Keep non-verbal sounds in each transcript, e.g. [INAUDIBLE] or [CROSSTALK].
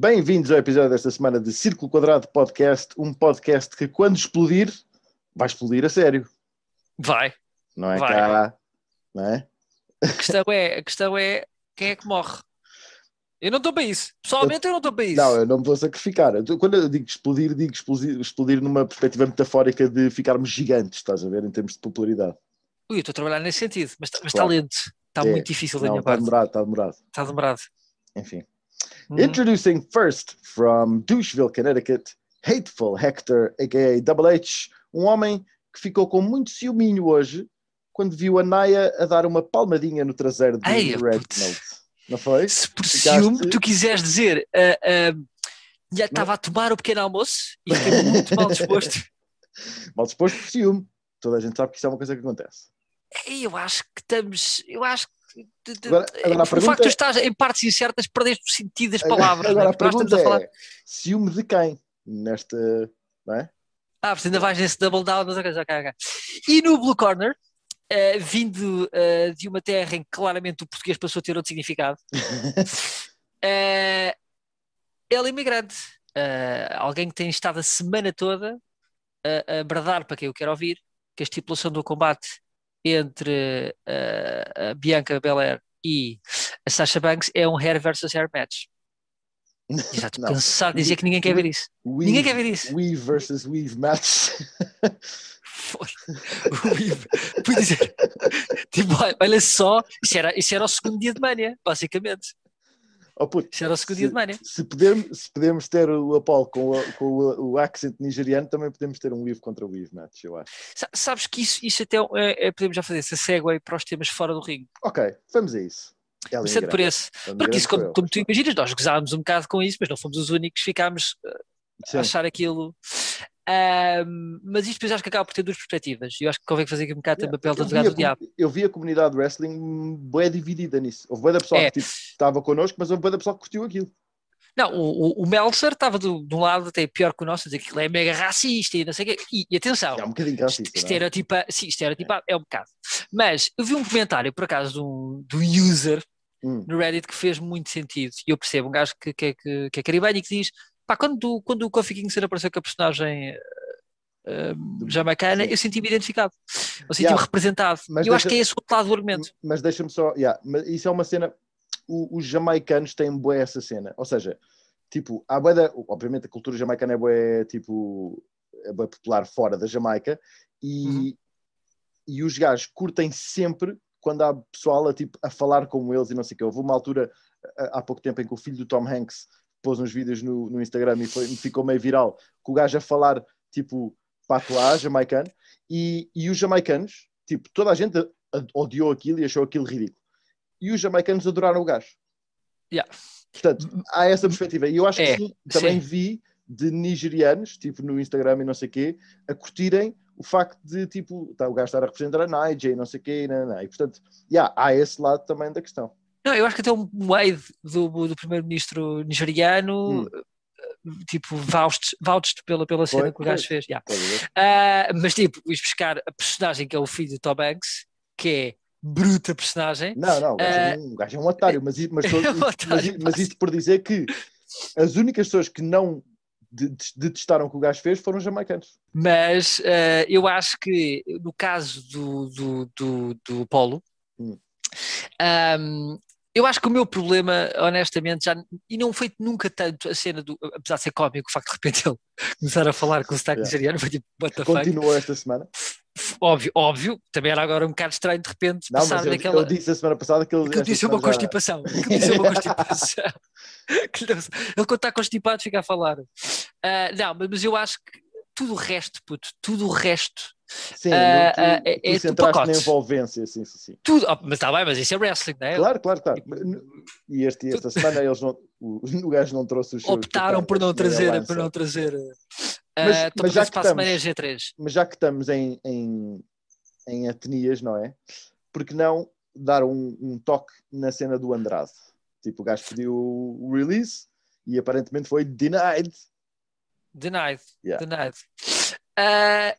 Bem-vindos ao episódio desta semana de Círculo Quadrado Podcast, um podcast que quando explodir, vai explodir a sério. Vai. Não é Vai. cá, não é? A questão é, a questão é quem é que morre. Eu não estou para isso. Pessoalmente eu não estou para isso. Não, eu não me vou sacrificar. Eu Quando eu digo explodir, digo explodir, explodir numa perspectiva metafórica de ficarmos gigantes, estás a ver, em termos de popularidade. Ui, eu estou a trabalhar nesse sentido, mas, mas está Claro. lento. Está É. muito difícil da Não, minha está parte. demorado, está demorado. Está demorado. Enfim. Hum. Introducing first from Doucheville, Connecticut, Hateful Hector, a.k.a. Double H, um homem que ficou com muito ciúminho hoje quando viu a Naya a dar uma palmadinha no traseiro do Ei, Red. Note. Não foi? Se por Ficaste- ciúme tu quiseres dizer ah, já estava a tomar o pequeno almoço e fiquei muito mal disposto. [LAUGHS] Mal disposto por ciúme. Toda a gente sabe que isso é uma coisa que acontece. Eu acho que estamos. Eu acho que. De- de- Agora- agora o facto pergunta de é- estás em partes incertas, perdeste o sentido das palavras. Agora né? a pergunta estamos a falar. é: ciúme de quem? Nesta. Não é? Ah, portanto ainda vais nesse double down, mas ok, ok, ok. E no Blue Corner, eh, vindo eh, de uma terra em que claramente o português passou a ter outro significado, [LAUGHS] eh, ele é imigrante. Eh, alguém que tem estado a semana toda a, a bradar para quem eu quero ouvir que a estipulação do combate entre eh, a Bianca Belair e a Sasha Banks é um hair versus hair match. [LAUGHS] Não. cansado de dizer que ninguém quer ver isso. Weave, Ninguém quer ver isso. Weave versus Weave match. [LAUGHS] Foi. [LAUGHS] Fui dizer, tipo, olha- só, isso era, isso era o segundo dia de mania, basicamente. Oh, puto, Isso era o segundo dia de mania. se, podemos, se podemos ter o Apollo com, o, com o, o accent nigeriano, também podemos ter um Weave contra Weave match, eu acho. Sa- Sabes que isso, isso até é, é- podemos já fazer essa segue para os temas fora do ringue. Ok, vamos a isso. Ela Começando por esse. Porque isso, como, eu, como tu imaginas, nós gozávamos um bocado com isso, mas não fomos os únicos, ficámos Sim. a achar aquilo. Ahm, mas isto depois acho que acaba por ter duas perspectivas. Eu acho que convém fazer aqui um bocado Yeah. o papel do vi, advogado do diabo. eu vi a comunidade de wrestling bué dividida nisso. Houve bué da pessoa É. que tipo, estava connosco, mas houve bué da pessoa que curtiu aquilo. Não, o, o, Meltzer estava do, de um lado até pior que o nosso, a dizer que ele é mega racista e não sei o quê. E, e atenção, É um bocadinho racista, não é? estereotipa, sim, estereotipa é um bocado. Mas eu vi um comentário, por acaso, de um, de um user Hum. no Reddit que fez muito sentido. E eu percebo, um gajo que, que, é- que, que é caribenho e que diz: pá, quando, do- quando o Kofi Kingston apareceu com a personagem eh, eh, jamaicana, eu senti-me identificado. Eu senti-me Yeah. representado. Mas eu acho deixa- que é esse o outro lado do argumento. Mas deixa-me só, yeah, isso é uma cena. o- os jamaicanos têm bué essa cena. Ou seja, tipo, há bué da, obviamente a cultura jamaicana é bué, tipo, é bué popular fora da Jamaica e, Uhum. e os gajos curtem sempre quando há pessoal a, tipo, a falar como eles e não sei o que. Houve uma altura há há pouco tempo em que o filho do Tom Hanks pôs uns vídeos no, no Instagram e foi, ficou meio viral, com o gajo a falar tipo patuá jamaicano e, e os jamaicanos, tipo, toda a gente odiou aquilo e achou aquilo ridículo. E os jamaicanos adoraram o gajo. Yeah. Portanto, há essa perspectiva. E eu acho É, que sim, também sim. vi de nigerianos, tipo no Instagram e não sei o quê, a curtirem o facto de, tipo, tá, o gajo estar a representar a Niger e não sei o quê, não, não. e portanto, yeah, há esse lado também da questão. Não, eu acho que até um aide do, do primeiro-ministro nigeriano, Hum. tipo, vouched, pela, pela cena Foi, que o gajo fez. yeah. Ah, mas tipo, isto buscar a personagem que é o filho de Tom Hanks, que é bruta personagem. Não, não, o gajo, é, Eh, um, gajo é um otário, mas, mas, [LAUGHS] é um mas, otário, mas isto por dizer que as únicas pessoas que não de- de- detestaram o que o gajo fez foram os jamaicanos. Mas ah, eu acho que no caso do, do, do, do Polo, Hum. ahm, eu acho que o meu problema, honestamente, já e não foi nunca tanto a cena do, apesar de ser cómico, o facto de repente ele [LAUGHS] começar a falar com o sotaque Yeah. nigeriano, foi tipo, what the fuck? Continuou esta semana. Óbvio, óbvio, também era agora um bocado estranho de repente Não, passar mas eu, daquela. eu disse a semana passada que ele. Esta disse uma já- constipação. Aquilo disse uma constipação. [LAUGHS] Ele quando está constipado fica a falar. Ah, não, mas, mas eu acho que tudo o resto, puto, tudo o resto, Sim, Ah, tu, ah, tu é- centraste na envolvência, sim, sim, sim. tudo. oh, mas está bem, mas isso é wrestling, não é? Claro, claro, claro. E este, esta semana eles não, o, [LAUGHS] o gajo não trouxe os. Optaram por não trazer, lança. por não trazer. Mas- Uh, então, mas já que semana é estamos- G3. Mas já que estamos em, em, em etnias, não é? Porque não dar um, um toque na cena do Andrade? Tipo, o gajo pediu o release e aparentemente foi denied. Denied. Yeah. Denied. Uh,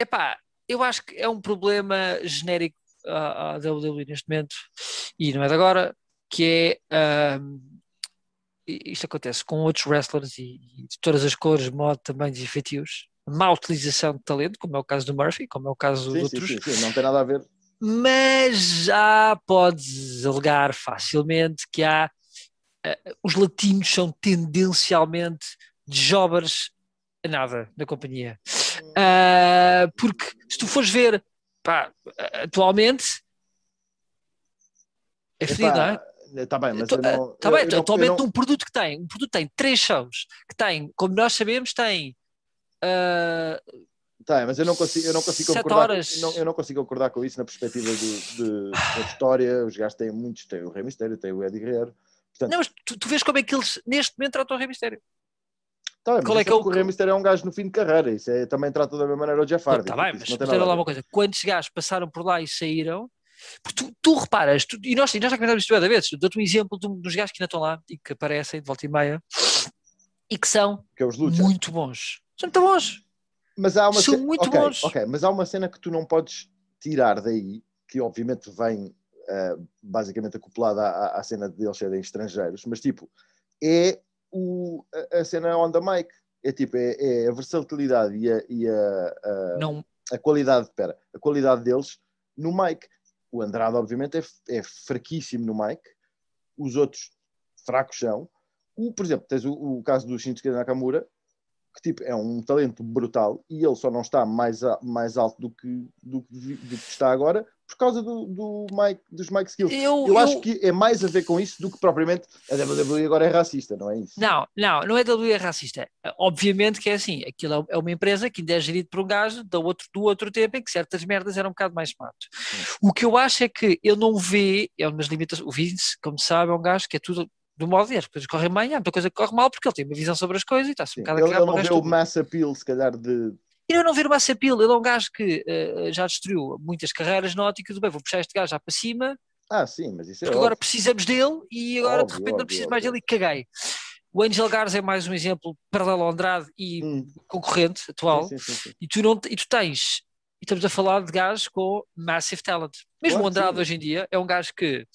epá, eu acho que é um problema genérico à, à WWE neste momento, e não é de agora, que é ahm, isto acontece com outros wrestlers e, e de todas as cores, modo, tamanhos e feitios, má utilização de talento, como é o caso do Murphy, como é o caso sim, de outros. Sim, sim, sim, não tem nada a ver. Mas já podes alegar facilmente que há uh, os latinos são tendencialmente jobbers a nada na companhia. Uh, porque se tu fores ver pá, atualmente é fedido, não é? Está bem, mas eu não, tá bem, eu, eu atualmente não... um produto que tem, um produto tem três shows, que tem, como nós sabemos, tem uh, Tá, mas eu não consigo, eu não consigo concordar. Não, eu não consigo concordar com isso na perspectiva de, de, da história. Os gajos têm muitos, tem o Rei Mistério, tem o Eddie Guerreiro. Portanto, não, mas tu, tu, vês como é que eles neste momento tratam o Rei Mistério. Tá, Qual é que é o... o Mistério é um gajo no fim de carreira. Isso é, também trata da mesma maneira o Jeff Hardy. Tá bem, mas não lá uma coisa. Quantos gajos passaram por lá e saíram? Porque tu, tu reparas, tu, e, nós, e nós já comentamos isto várias vezes, dou-te um exemplo de dos gajos que ainda estão lá e que aparecem de volta e meia e que são que é muito bons. São muito bons. Mas há uma São cena... muito okay, bons. Ok, mas há uma cena que tu não podes tirar daí, que obviamente vem uh, basicamente acoplada à, à, cena de eles serem estrangeiros, mas tipo, é o, a, a cena on the mic. É tipo, é, é a versatilidade e a, e a, a, não. a qualidade, espera, a qualidade deles no mic. O Andrade, obviamente, é, é fraquíssimo no mic, os outros fracos são. O, por exemplo, tens o, o caso do Shinsuke Nakamura, que tipo, é um talento brutal e ele só não está mais, a, mais alto do que, do, do, que está agora por causa do, do Mike, dos Mike Skills. Eu, eu, eu, acho que é mais a ver com isso do que propriamente a WWE agora é racista, não é isso? Não, não, não é WWE racista. Obviamente que é assim, aquilo é uma empresa que ainda é gerida por um gajo do outro, do outro tempo em que certas merdas eram um bocado mais smart. O que eu acho é que ele não vê, é umas limitações, o Vince, como sabe, é um gajo que é tudo do modo e as coisas correm bem, há muita coisa que corre mal porque ele tem uma visão sobre as coisas e está-se um bocado ele, a Ele não vê o mass appeal, se calhar, de. Ele não vê o mass appeal, ele é um gajo que uh, já destruiu muitas carreiras na ótica do bem, vou puxar este gajo já para cima. Ah, sim, mas isso é. Porque agora precisamos dele e agora óbvio, de repente óbvio, não preciso óbvio. mais dele e caguei. O Angel Garza é mais um exemplo paralelo ao Andrade e hum. concorrente atual. Sim, sim, sim, e, tu não, e tu tens, e estamos a falar de gajos com massive talent. Mesmo claro, o Andrade hoje em dia é um gajo que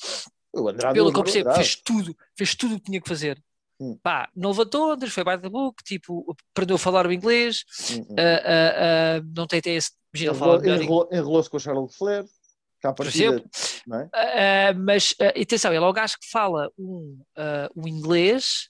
Pelo que eu percebo, fez tudo, fez tudo o que tinha que fazer. Hum. Pá, não levantou ondas, foi by the book, tipo, aprendeu a falar o inglês, hum, hum. Uh, uh, uh, não tem até esse. Enrolou-se com o Charles Flair, cá por exemplo. É? mas atenção, ele é o gajo que fala um, um inglês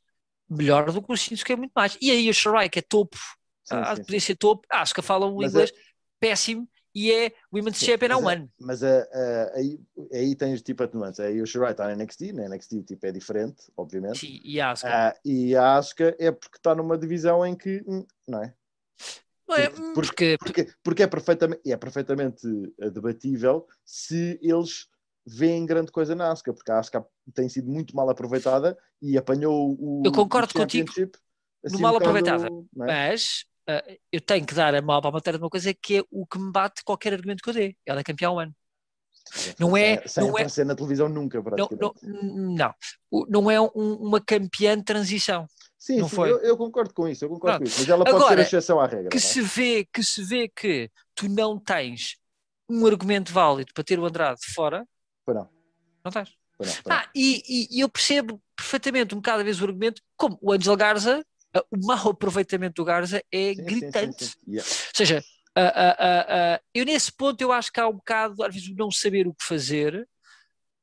melhor do que o Shinsuke é muito mais. E aí o Shirai, que é topo, sim, sim, podia sim. ser topo, acho que fala um mas inglês é... péssimo e é Women's Sim, Champion há um ano. Mas uh, uh, aí, aí tens tipo a nuance. Aí o Shirai está na NXT, na NXT tipo, é diferente, obviamente. Sim, e a Asuka. Uh, e a Asuka é porque está numa divisão em que, hum, não é? Não é porque, porque, porque, porque é, perfeitamente, é perfeitamente debatível se eles veem grande coisa na Asuka, porque a Asuka tem sido muito mal aproveitada e apanhou o. Eu concordo o contigo. Assim, no mal um aproveitada, é? mas uh, eu tenho que dar a mal para a matéria de uma coisa que é o que me bate qualquer argumento que eu dê. Ela é campeã um ano. Não é, sem não é na televisão nunca, não, não, não, não é um, uma campeã de transição. Sim, não sim foi. Eu, eu, concordo com isso, eu concordo com isso, mas ela pode Agora, ser a exceção à regra. Que, é? se vê, que se vê que tu não tens um argumento válido para ter o Andrade fora, não. não tens. Não, ah, e, e, e, eu percebo perfeitamente um bocado a vez o argumento, como o Angel Garza o mau aproveitamento do Garza é sim, gritante. Sim, sim, yeah. Ou seja, uh, uh, eu nesse ponto eu acho que há um bocado, às vezes, não saber o que fazer,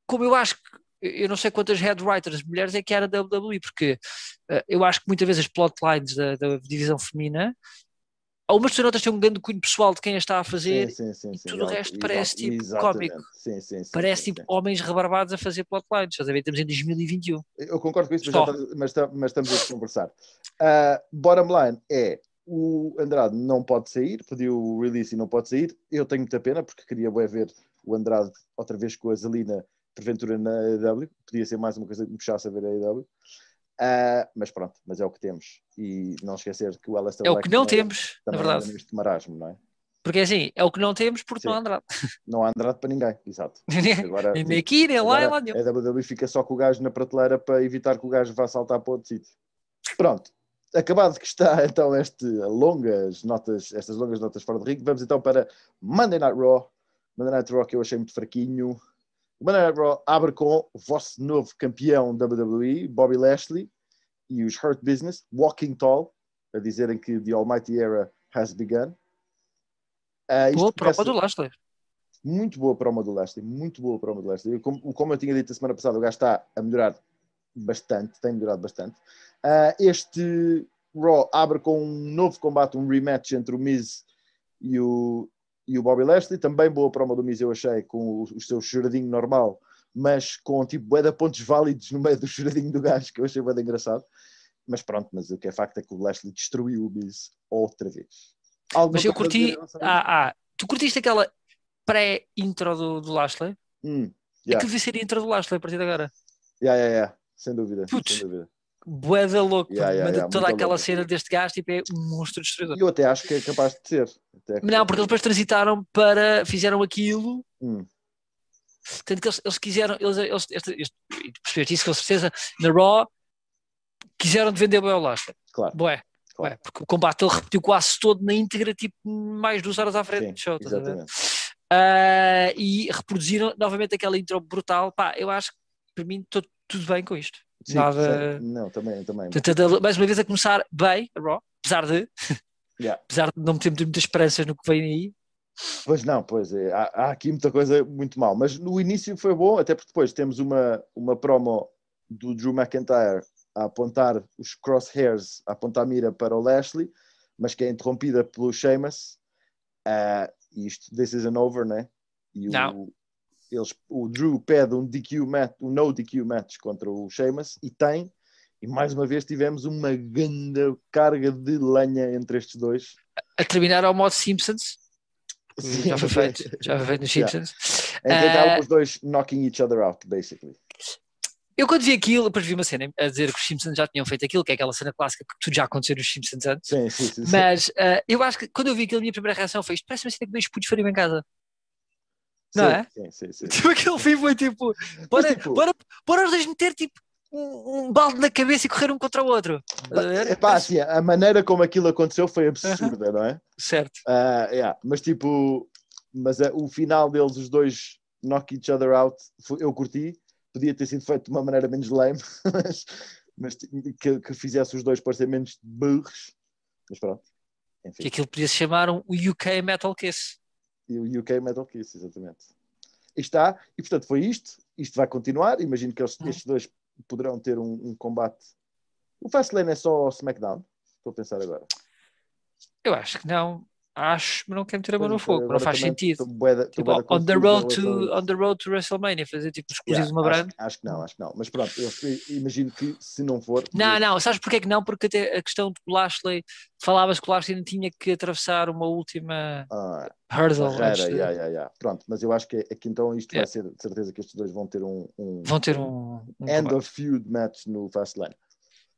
como eu acho que eu não sei quantas head writers mulheres é que era da WWE, porque eu acho que muitas vezes as plotlines da, da divisão feminina Algumas notas têm um grande cunho pessoal de quem a está a fazer sim, sim, sim, e tudo o resto parece tipo cómico. parece tipo homens rebarbados a fazer plotlines. Estás a ver? Estamos em 2021. Eu concordo com isso, mas, mas, mas, estamos a conversar. Uh, bottom line é o Andrade não pode sair, pediu o release e não pode sair. Eu tenho muita pena porque queria ver o Andrade outra vez com a Zelina porventura na AEW. Podia ser mais uma coisa que me puxasse a ver a AEW. Uh, mas pronto, mas é o que temos. E não esquecer que o Alistair É o que não temos, na verdade. Neste marasmo, não é? Porque é assim, é o que não temos porque Sim. não há Andrade. [LAUGHS] Não há Andrade para ninguém, exato. [LAUGHS] Agora, nem aqui, nem lá, nem lá nenhum. A WWE fica só com o gajo na prateleira para evitar que o gajo vá saltar para outro sítio. Pronto. Acabado que está [LAUGHS] então este longas notas, estas longas notas fora de ringue, vamos então para Monday Night Raw. Monday Night Raw que eu achei muito fraquinho. O Monday Raw abre com o vosso novo campeão WWE, Bobby Lashley, e os Hurt Business, Walking Tall, a dizerem que The Almighty Era has begun. Uh, Boa prova do Lashley. muito boa promo do Lashley, muito boa promo do Lashley. Como, como eu tinha dito a semana passada, o gajo está a melhorar bastante, tem melhorado bastante. Ah, este Raw abre com um novo combate, um rematch entre o Miz e o, e o Bobby Lashley. Também boa promo do Miz, eu achei, com o, o seu choradinho normal, mas com tipo bué de pontos válidos no meio do choradinho do gajo, que eu achei bué engraçado. Mas pronto, mas o que é facto é que o Lashley destruiu o Miz outra vez. Alguma Mas eu curti. Ah, ah, tu curtiste aquela pré-intro do, do Lashley? Hum, yeah. Aquilo devia ser a intro do Lashley a partir de agora. Yeah, yeah, yeah. Sem dúvida, Putz. sem dúvida. Boeda louco. Yeah, yeah, yeah, toda aquela louco. cena deste gajo, tipo, é um monstro destruidor. Eu até acho que é capaz de ser. Não, porque eles depois transitaram para. fizeram aquilo. Hum, Tanto que eles, eles quiseram. Eles, eles, e tu percebeste isso com certeza. Na Raw, quiseram de vender bem ao Lashley. claro. Bué. Claro. Bué, porque o combate ele repetiu quase todo na íntegra, tipo, mais duas horas à frente Sim, do show. exatamente. Ah, e reproduziram novamente aquela intro brutal. Pá, eu acho que para mim estou tudo bem com isto. Sim, Nada-. Não, também, também. Portanto, mais uma vez a começar bem, a Raw, apesar de, Yeah. [LAUGHS] apesar de não ter muitas esperanças no que vem aí. Pois não, pois é, há, há aqui muita coisa muito mal. Mas no início foi bom, até porque depois temos uma, uma promo do Drew McIntyre a apontar os crosshairs, a apontar a mira para o Lashley, mas que é interrompida pelo Sheamus. E isto, this isn't over, né? E o, Não. Eles, o Drew pede um DQ match, um no DQ match contra o Sheamus e tem. E mais uma vez tivemos uma grande carga de lenha entre estes dois. A terminar ao modo Simpsons, já foi feito, [LAUGHS] já foi feito nos Yeah. Simpsons. Em que acaba Ah, com os dois knocking each other out, basically. Eu quando vi aquilo, depois vi uma cena a dizer que os Simpsons já tinham feito aquilo, que é aquela cena clássica que tudo já aconteceu nos Simpsons antes. Sim, sim, sim. sim. Mas ah, eu acho que quando eu vi aquilo, a minha primeira reação foi isto parece uma cena que dois putos fariam em casa. Não Sim, é? Sim, sim, sim. [LAUGHS] Tipo, aquele filme foi tipo, bora, tipo- bora, bora os dois meter tipo um, um balde na cabeça e correr um contra o outro. A ver? Epá, assim, a maneira como aquilo aconteceu foi absurda, não é? [LAUGHS] Certo. Ah, yeah, Mas tipo, mas ah, o final deles, os dois knock each other out, foi- eu curti. Podia ter sido feito de uma maneira menos lame, [LAUGHS] mas, mas que, que fizesse os dois parecer menos burros. Mas pronto. Enfim, Que aquilo podia se chamar um UK Metal Kiss. E o UK Metal Kiss, exatamente. E está, e portanto foi isto. Isto vai continuar. Imagino que eles- Uhum. estes dois poderão ter um, um combate. O Fastlane é só SmackDown. Estou a pensar agora. Eu acho que não. Acho, mas não quero meter a mão no fogo, não faz sentido. Tipo, on the, road to, on the road to WrestleMania, fazer tipo exclusivo Yeah, de uma brand. acho, acho que não, acho que não. Mas pronto, eu imagino que se não for. Não, não, sabes porque é que não? Porque até a questão do Lashley, falavas que o Lashley ainda tinha que atravessar uma última Ah, hurdle. barreira, antes de- yeah, yeah. Pronto, mas eu acho que aqui então isto vai ser de certeza que estes dois vão ter um, um Vão ter um, um end combate. of feud match no Fastlane.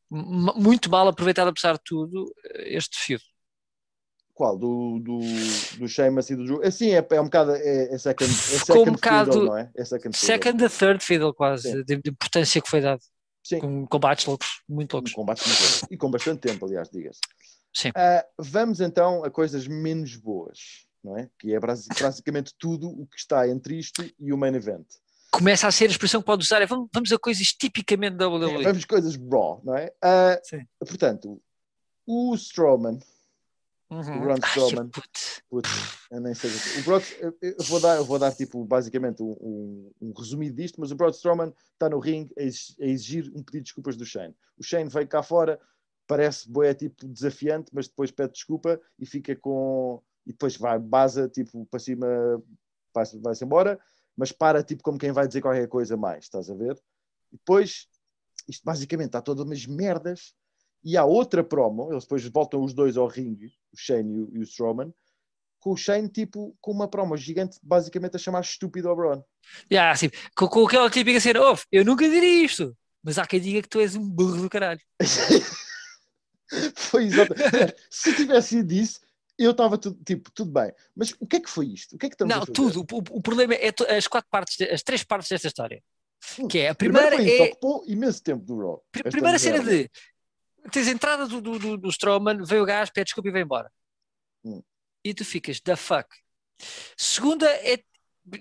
Muito mal aproveitado apesar de tudo este feud. Qual? Do, do, do Sheamus e do Drew? Assim, é, é um bocado. É, é second, é second um bocado- fiddle, não é? É second. Second a third fiddle quase, de, de importância que foi dado. Sim. Com combates loucos, muito loucos. combate muito bom. E com bastante tempo, aliás, diga-se. Sim. Ah, vamos então a coisas menos boas, não é? Que é basi- basicamente tudo o que está entre isto e o main event. Começa a ser a expressão que pode usar, é vamos, vamos a coisas tipicamente da WWE. Vamos coisas raw, não é? Ah, Sim. portanto, o Strowman, Uhum. o putz. putz, eu nem sei. o Broad, eu, eu vou dar, eu vou dar tipo, basicamente um, um, um resumido disto, mas o Braun Strowman está no ringue a a exigir um pedido de desculpas do Shane. O Shane veio cá fora, parece boé tipo desafiante, mas depois pede desculpa e fica com. E depois vai, baza tipo para cima, vai- vai-se embora, mas para tipo como quem vai dizer qualquer coisa mais, estás a ver? E depois, isto basicamente está todas umas merdas. E há outra promo, eles depois voltam os dois ao ringue, o Shane e o, e o Strowman, com o Shane tipo com uma promo gigante, basicamente a chamar estúpido ao Braun. Yeah, assim, com, com aquela típica cena, "Ouve, eu nunca diria isto, mas há quem diga que tu és um burro do caralho. [LAUGHS] foi exato. Se tivesse sido isso, eu estava tudo, tipo, tudo bem. Mas o que é que foi isto? O que é que estamos a Não, fazer? tudo. O, o- problema é as quatro partes, de- as três partes desta história. Hum, Que é a Primeiro primeira foi isso, é ocupou imenso tempo do Raw. Pr- Primeira cena de tens a entrada do, do, do, do Strowman, veio o gajo, pede desculpa e vai embora. Hum. E tu ficas, da fuck. Segunda é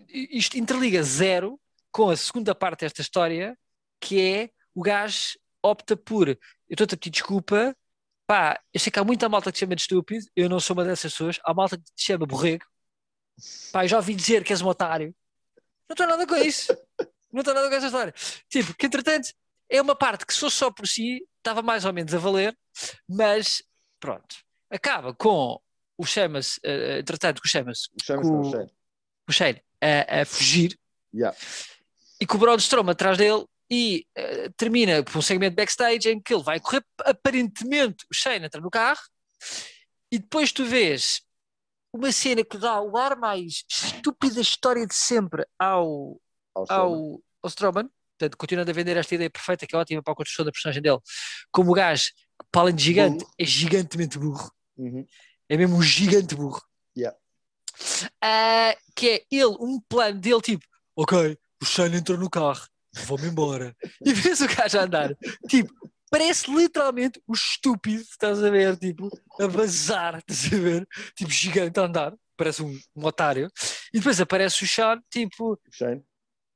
isto interliga zero com a segunda parte desta história, que é o gajo opta por eu estou-te a pedir desculpa, pá, eu sei que há muita malta que te chama de estúpido, eu não sou uma dessas pessoas, há malta que te chama borrego, pá, eu já ouvi dizer que és um otário, não estou nada com isso, não estou nada com essa história. Tipo, que entretanto é uma parte que fosse só por si, estava mais ou menos a valer, mas pronto, acaba com o chama-se, uh, entretanto, o chama-se, O Shane, com- o Shane. o Shane a, a fugir. Yeah. e com o Braun Strowman atrás dele e eh, termina por um segmento backstage em que ele vai correr, aparentemente o Shane entra no carro. E depois tu vês uma cena que dá o ar mais estúpida história de sempre ao, Ao ao, ao Strowman, portanto, continuando a vender esta ideia perfeita que é ótima para a construção da personagem dele, como o gajo, para além de gigante, Burro. é gigantemente burro, Uhum. é mesmo um gigante burro. Yeah. Ah, que é ele, um plano dele, tipo, ok, o Shane entrou no carro, vou-me embora. E vês o gajo a andar, tipo, parece literalmente o estúpido, estás a ver, tipo, a vazar, estás a ver, tipo, gigante a andar, parece um, um otário. E depois aparece o Sean, tipo. Shane.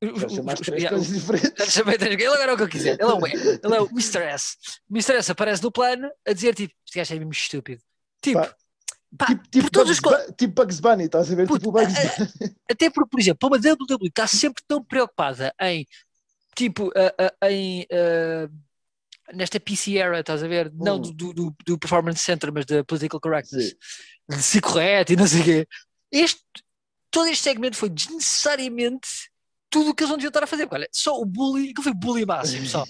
O- três coisas diferentes. Ele agora é o que eu quiser. Ele é o, ele é o Mr. S. O Mr. S aparece no plano a dizer tipo, este gajo é mesmo estúpido. Tipo, Pá, pá, Tipo, por tipo, Bugs, os tipo Bugs Bunny, estás a ver? Puto, tipo Bugs a- a- Bunny. até porque, por exemplo, uma WWE está sempre tão preocupada em tipo a- a- em ah, nesta PC era, estás a ver? Não Hum. do, do, do- do Performance Center, mas da Political Correctness, Sim. de ser correto e não sei o quê. Este, todo este segmento foi desnecessariamente tudo o que eles não deviam estar a fazer. Olha, só o bullying, que foi bullying máximo, só.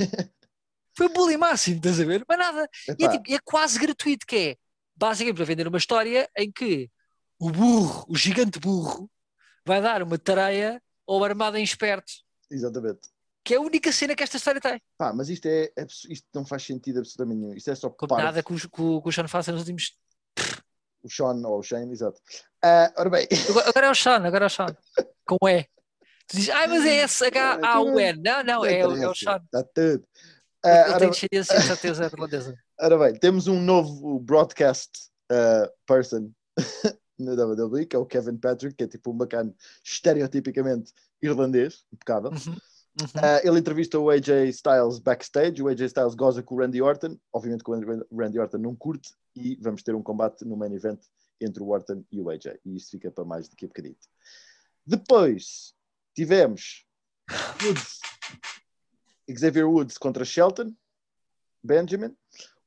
Foi bullying máximo, estás a ver? Mas nada. E é, tipo, é quase gratuito, que é basicamente para vender uma história em que o burro, o gigante burro, vai dar uma tareia ao armado em esperto, Exatamente. que é a única cena que esta história tem. Pá, mas isto, é, isto não faz sentido absolutamente nenhum. Isto é só Como nada que o, que o, Sean faça nos últimos. O Sean ou o Shane, exato. Ah, ora bem, Agora agora é o Sean, agora é o Sean. [LAUGHS] Com E. Tu dizes, ai, mas é S-H-A-U-N. Não, não, é, o- é o Sean. Está tudo. Ah, Ele ora, tem descendência de certeza irlandesa. [LAUGHS] ora bem, temos um novo broadcast ah, person [LAUGHS] na WWE, que é o Kevin Patrick, que é tipo um bacana estereotipicamente irlandês, impecável. Uhum, uhum. Ah, ele entrevista o AJ Styles backstage. O AJ Styles goza com o Randy Orton. Obviamente que o Randy Orton não curte. E vamos ter um combate no main event entre o Orton e o AJ. E isto fica para mais daqui a bocadito. Depois tivemos Woods, Xavier Woods contra Shelton Benjamin.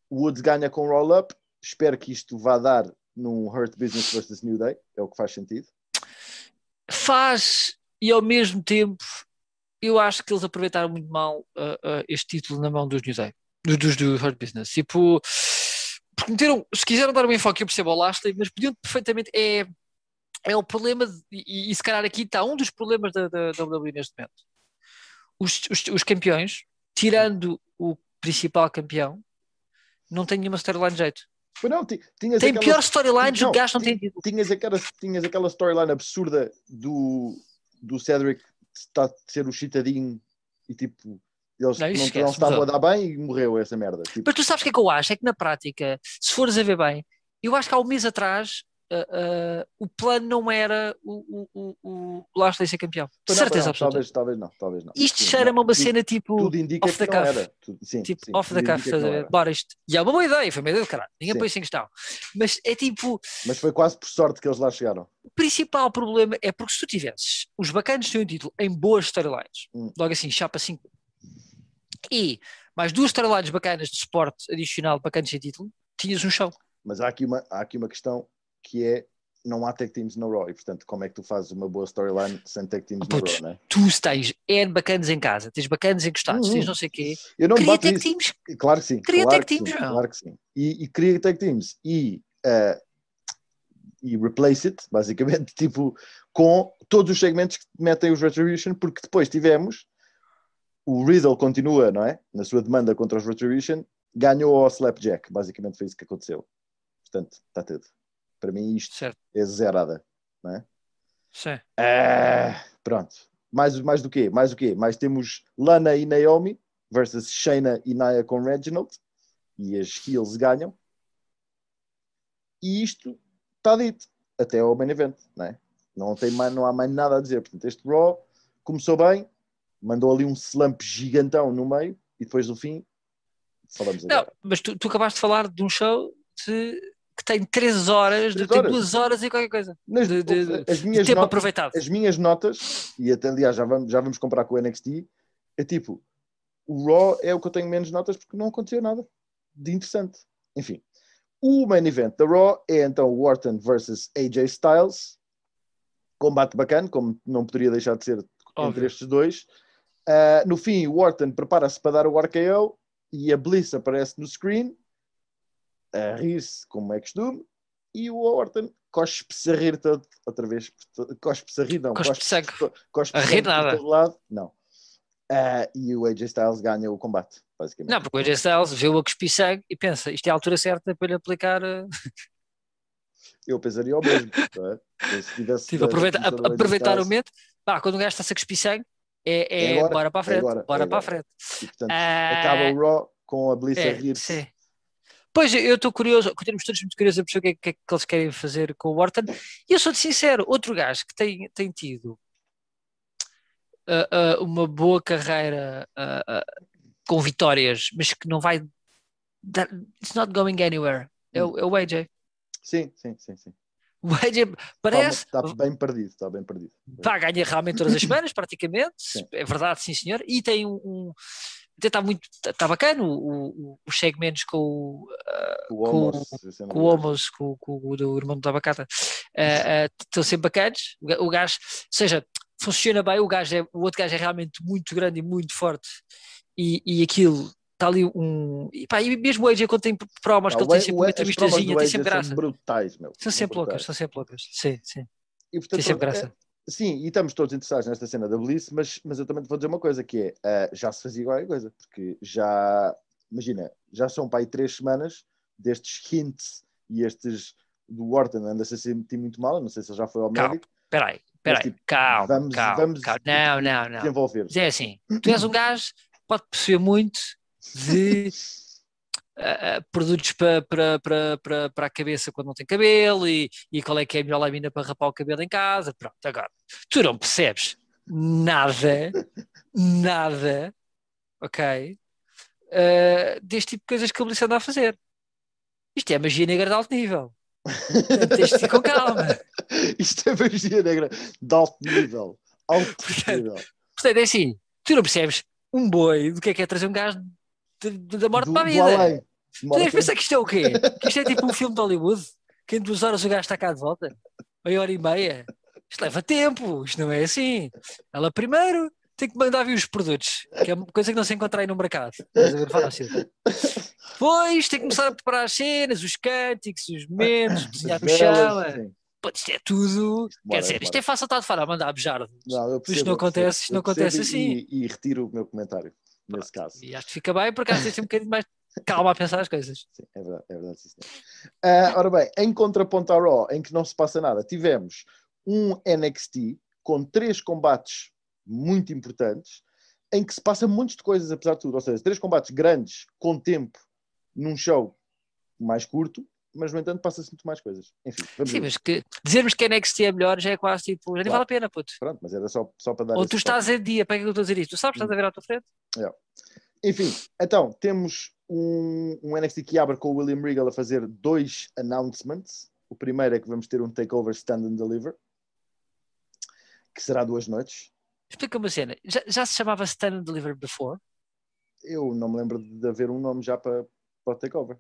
Woods ganha com roll-up. Espero que isto vá dar num Hurt Business versus New Day. É o que faz sentido. Faz, e ao mesmo tempo, eu acho que eles aproveitaram muito mal uh, uh, este título na mão dos New Day, dos, dos do Hurt Business. Tipo, porque meteram, se quiseram dar um enfoque, eu percebo ao Lashley, mas podiam perfeitamente. É, é o problema, de- e, e se calhar aqui está um dos problemas da, da, da WWE neste momento. Os, os, os campeões, tirando o principal campeão, não têm nenhuma storyline de jeito. Mas não, Tem aquela- piores storylines do que gajo não tem título. tinhas aquela, tinhas aquela storyline absurda do, do Cedric está a ser o chitadinho e tipo eles Não, não, isso não, esquece, estavam a dar bem e morreu essa merda. Tipo, Mas tu sabes o que é que eu acho? É que na prática, se fores a ver bem, eu acho que há um mês atrás ah, o plano não era o, o, o, o Lashley ser campeão. De certeza não, absoluta. talvez, talvez não, talvez não. Isto cheira-me a uma tudo- cena tipo Tudo indica off the cuff. era. Tudo- sim, tipo sim, off the cuff, estás a ver? Bora isto. E é uma boa ideia, foi uma ideia do caralho. Ninguém põe isso em questão. Mas é tipo, Mas foi quase por sorte que eles lá chegaram. o principal problema é porque se tu tivesses os bacanas têm um título em boas storylines, Hum. logo assim, chapa 5, e mais duas storylines bacanas de suporte adicional bacanas sem título, tinhas um show. Mas há aqui uma, há aqui uma questão que é não há tag teams no Raw e portanto como é que tu fazes uma boa storyline sem tag teams no Putz, Raw, né? tu tens N bacanas em casa, tens bacanas encostados, Uhum. tens não sei o quê, Eu não cria tag isso. teams. Claro que sim. Cria claro tag teams, sim, não. Claro que sim. E, e cria tag teams e, eh, e replace it, basicamente, [LAUGHS] tipo, com todos os segmentos que metem os Retribution, porque depois tivemos o Riddle continua, não é? Na sua demanda contra os Retribution, ganhou ao Slapjack. Basicamente foi isso que aconteceu. Portanto, está tudo. Para mim, isto Certo, é zerada. sim. Ah, pronto. Mais, mais do quê? Mais do quê? Mais temos Lana e Naomi versus Shayna e Nia com Reginald. E as heels ganham. E isto está dito. Até ao main event, não é? Não, tem mais, não há mais nada a dizer. Portanto, este Raw começou bem, mandou ali um slump gigantão no meio e depois do fim falamos Não, agora. mas tu, tu acabaste de falar de um show de- que tem 3 horas, Três tem horas. 2 horas e qualquer coisa. Nas- de- de- as minhas tempo notas, aproveitado. as minhas notas, e até aliás já vamos, já vamos comparar com o NXT, é tipo, o Raw é o que eu tenho menos notas porque não aconteceu nada de interessante. Enfim, o main event da Raw é então o Orton versus AJ Styles. Combate bacana, como não poderia deixar de ser entre Óbvio. estes dois. Ah, no fim, o Orton prepara-se para dar o RKO e a Bliss aparece no screen a rir-se, como é costume, e o Orton cospe-se a rir todo, outra vez, cospe-se a rir, não, Cospe sangue. cospe A rir nada. todo lado, não. Ah, e o AJ Styles ganha o combate, basicamente. Não, porque o AJ Styles viu a cuspir sangue e pensa, isto é a altura certa para lhe aplicar. eh, Eu pensaria o mesmo. [LAUGHS] é? Se tivesse Tipo, aproveita, a- a- a- aproveitar o momento. Pá, quando o gajo está-se a cuspir sangue, é, é, É agora, bora para a frente. agora, bora é para a frente. e, portanto, Ah, acaba o Raw com a Bliss a é, rir-se. sim. Pois, eu estou curioso, continuamos todos muito curiosos a perceber o que é, que é que eles querem fazer com o Orton. E eu sou-te sincero, outro gajo que tem, tem tido ah, ah, uma boa carreira ah, com vitórias, mas que não vai. dar- it's not going anywhere. É, o- é o AJ. Sim, sim, sim. sim. [LAUGHS] O AJ parece. Está, bem perdido, está bem perdido. Pá, ganha realmente todas as semanas, praticamente. Sim. É verdade, sim, senhor. E tem um. um está muito. Está bacana o, o- os segmentos com o, O Homos, esse é com o Homos, com, com o do irmão da Bacata. Ah, ah, Estão sempre bacanas. O O gajo, ou seja, funciona bem. O, gajo é, o outro gajo é realmente muito grande e muito forte. E, e aquilo. Está ali um. E, pá, e mesmo o AJ, quando tem promos, que ele tem sempre uma entrevistazinha, tem sempre graça. São brutais, meu. São sempre brutais. loucas, são sempre loucas. Sim, sim. E, portanto, Tem sempre pronto, graça. Sim, e estamos todos interessados nesta cena da Bliss, mas, mas eu também te vou dizer uma coisa, que é, ah, já se fazia qualquer coisa, porque já, imagina, já são para aí três semanas destes hints e estes do Orton anda-se a sentir muito mal, não sei se ele já foi ao Calma. médico, Espera aí, espera aí. tipo, Calma, vamos- calma, vamos calma. Não, não, não. desenvolver-se. Mas é assim, tu és um gajo pode perceber muito de [LAUGHS] ah, ah, produtos para, para, para, para, para a cabeça quando não tem cabelo e, e qual é que é a melhor lâmina para rapar o cabelo em casa. Pronto, agora, tu não percebes nada, nada, ok, ah, deste tipo de coisas que a Melissa anda a fazer. Isto é magia negra de alto nível. Portanto, tens de ir com calma. [LAUGHS] Isto é magia negra de alto nível. Alto [LAUGHS] Portanto, nível. Portanto, é assim, tu não percebes um boi do que é que é trazer um gajo da morte Do- para a vida. Tu deves pensar que isto é o quê? Que isto é tipo um filme de Hollywood, que em duas horas o gajo está cá de volta, meia hora e meia. Isto leva tempo, isto não é assim. Ela primeiro tem que mandar vir os produtos, que é uma coisa que não se encontra aí no mercado. A ver fácil. Depois tem que começar a preparar as cenas, os cânticos, os momentos, desenhar é. sim. Pô, isto é tudo. Isto Quer dizer, isto é fácil estar de fora a mandar. Não, eu percebo, não eu percebo. acontece, isto não acontece assim. E, e retiro o meu comentário, nesse caso. E acho que fica bem, porque acho que tem que um bocadinho mais calma a pensar as coisas. Sim, é verdade, é verdade. Sim. Ah, ora bem, em contraponto ao Raw, em que não se passa nada, tivemos um NXT com três combates muito importantes, em que se passa de coisas, apesar de tudo. Ou seja, três combates grandes, com tempo, num show mais curto, mas, no entanto, passa-se muito mais coisas. Enfim, vamos Sim, ver. mas que dizermos que a NXT é melhor já é quase tipo, já nem Claro. vale a pena, puto. Pronto, mas era só, só para dar Ou tu estás em dia, para que eu estou a dizer isto? Tu sabes, estás a ver à tua frente? Enfim, então temos um, um NXT que abre com o William Regal a fazer dois announcements. O primeiro é que vamos ter um takeover stand and deliver, que será duas noites. Explica-me uma cena. Já, já se chamava Stand and Deliver before? Eu não me lembro de haver um nome já para, para o takeover.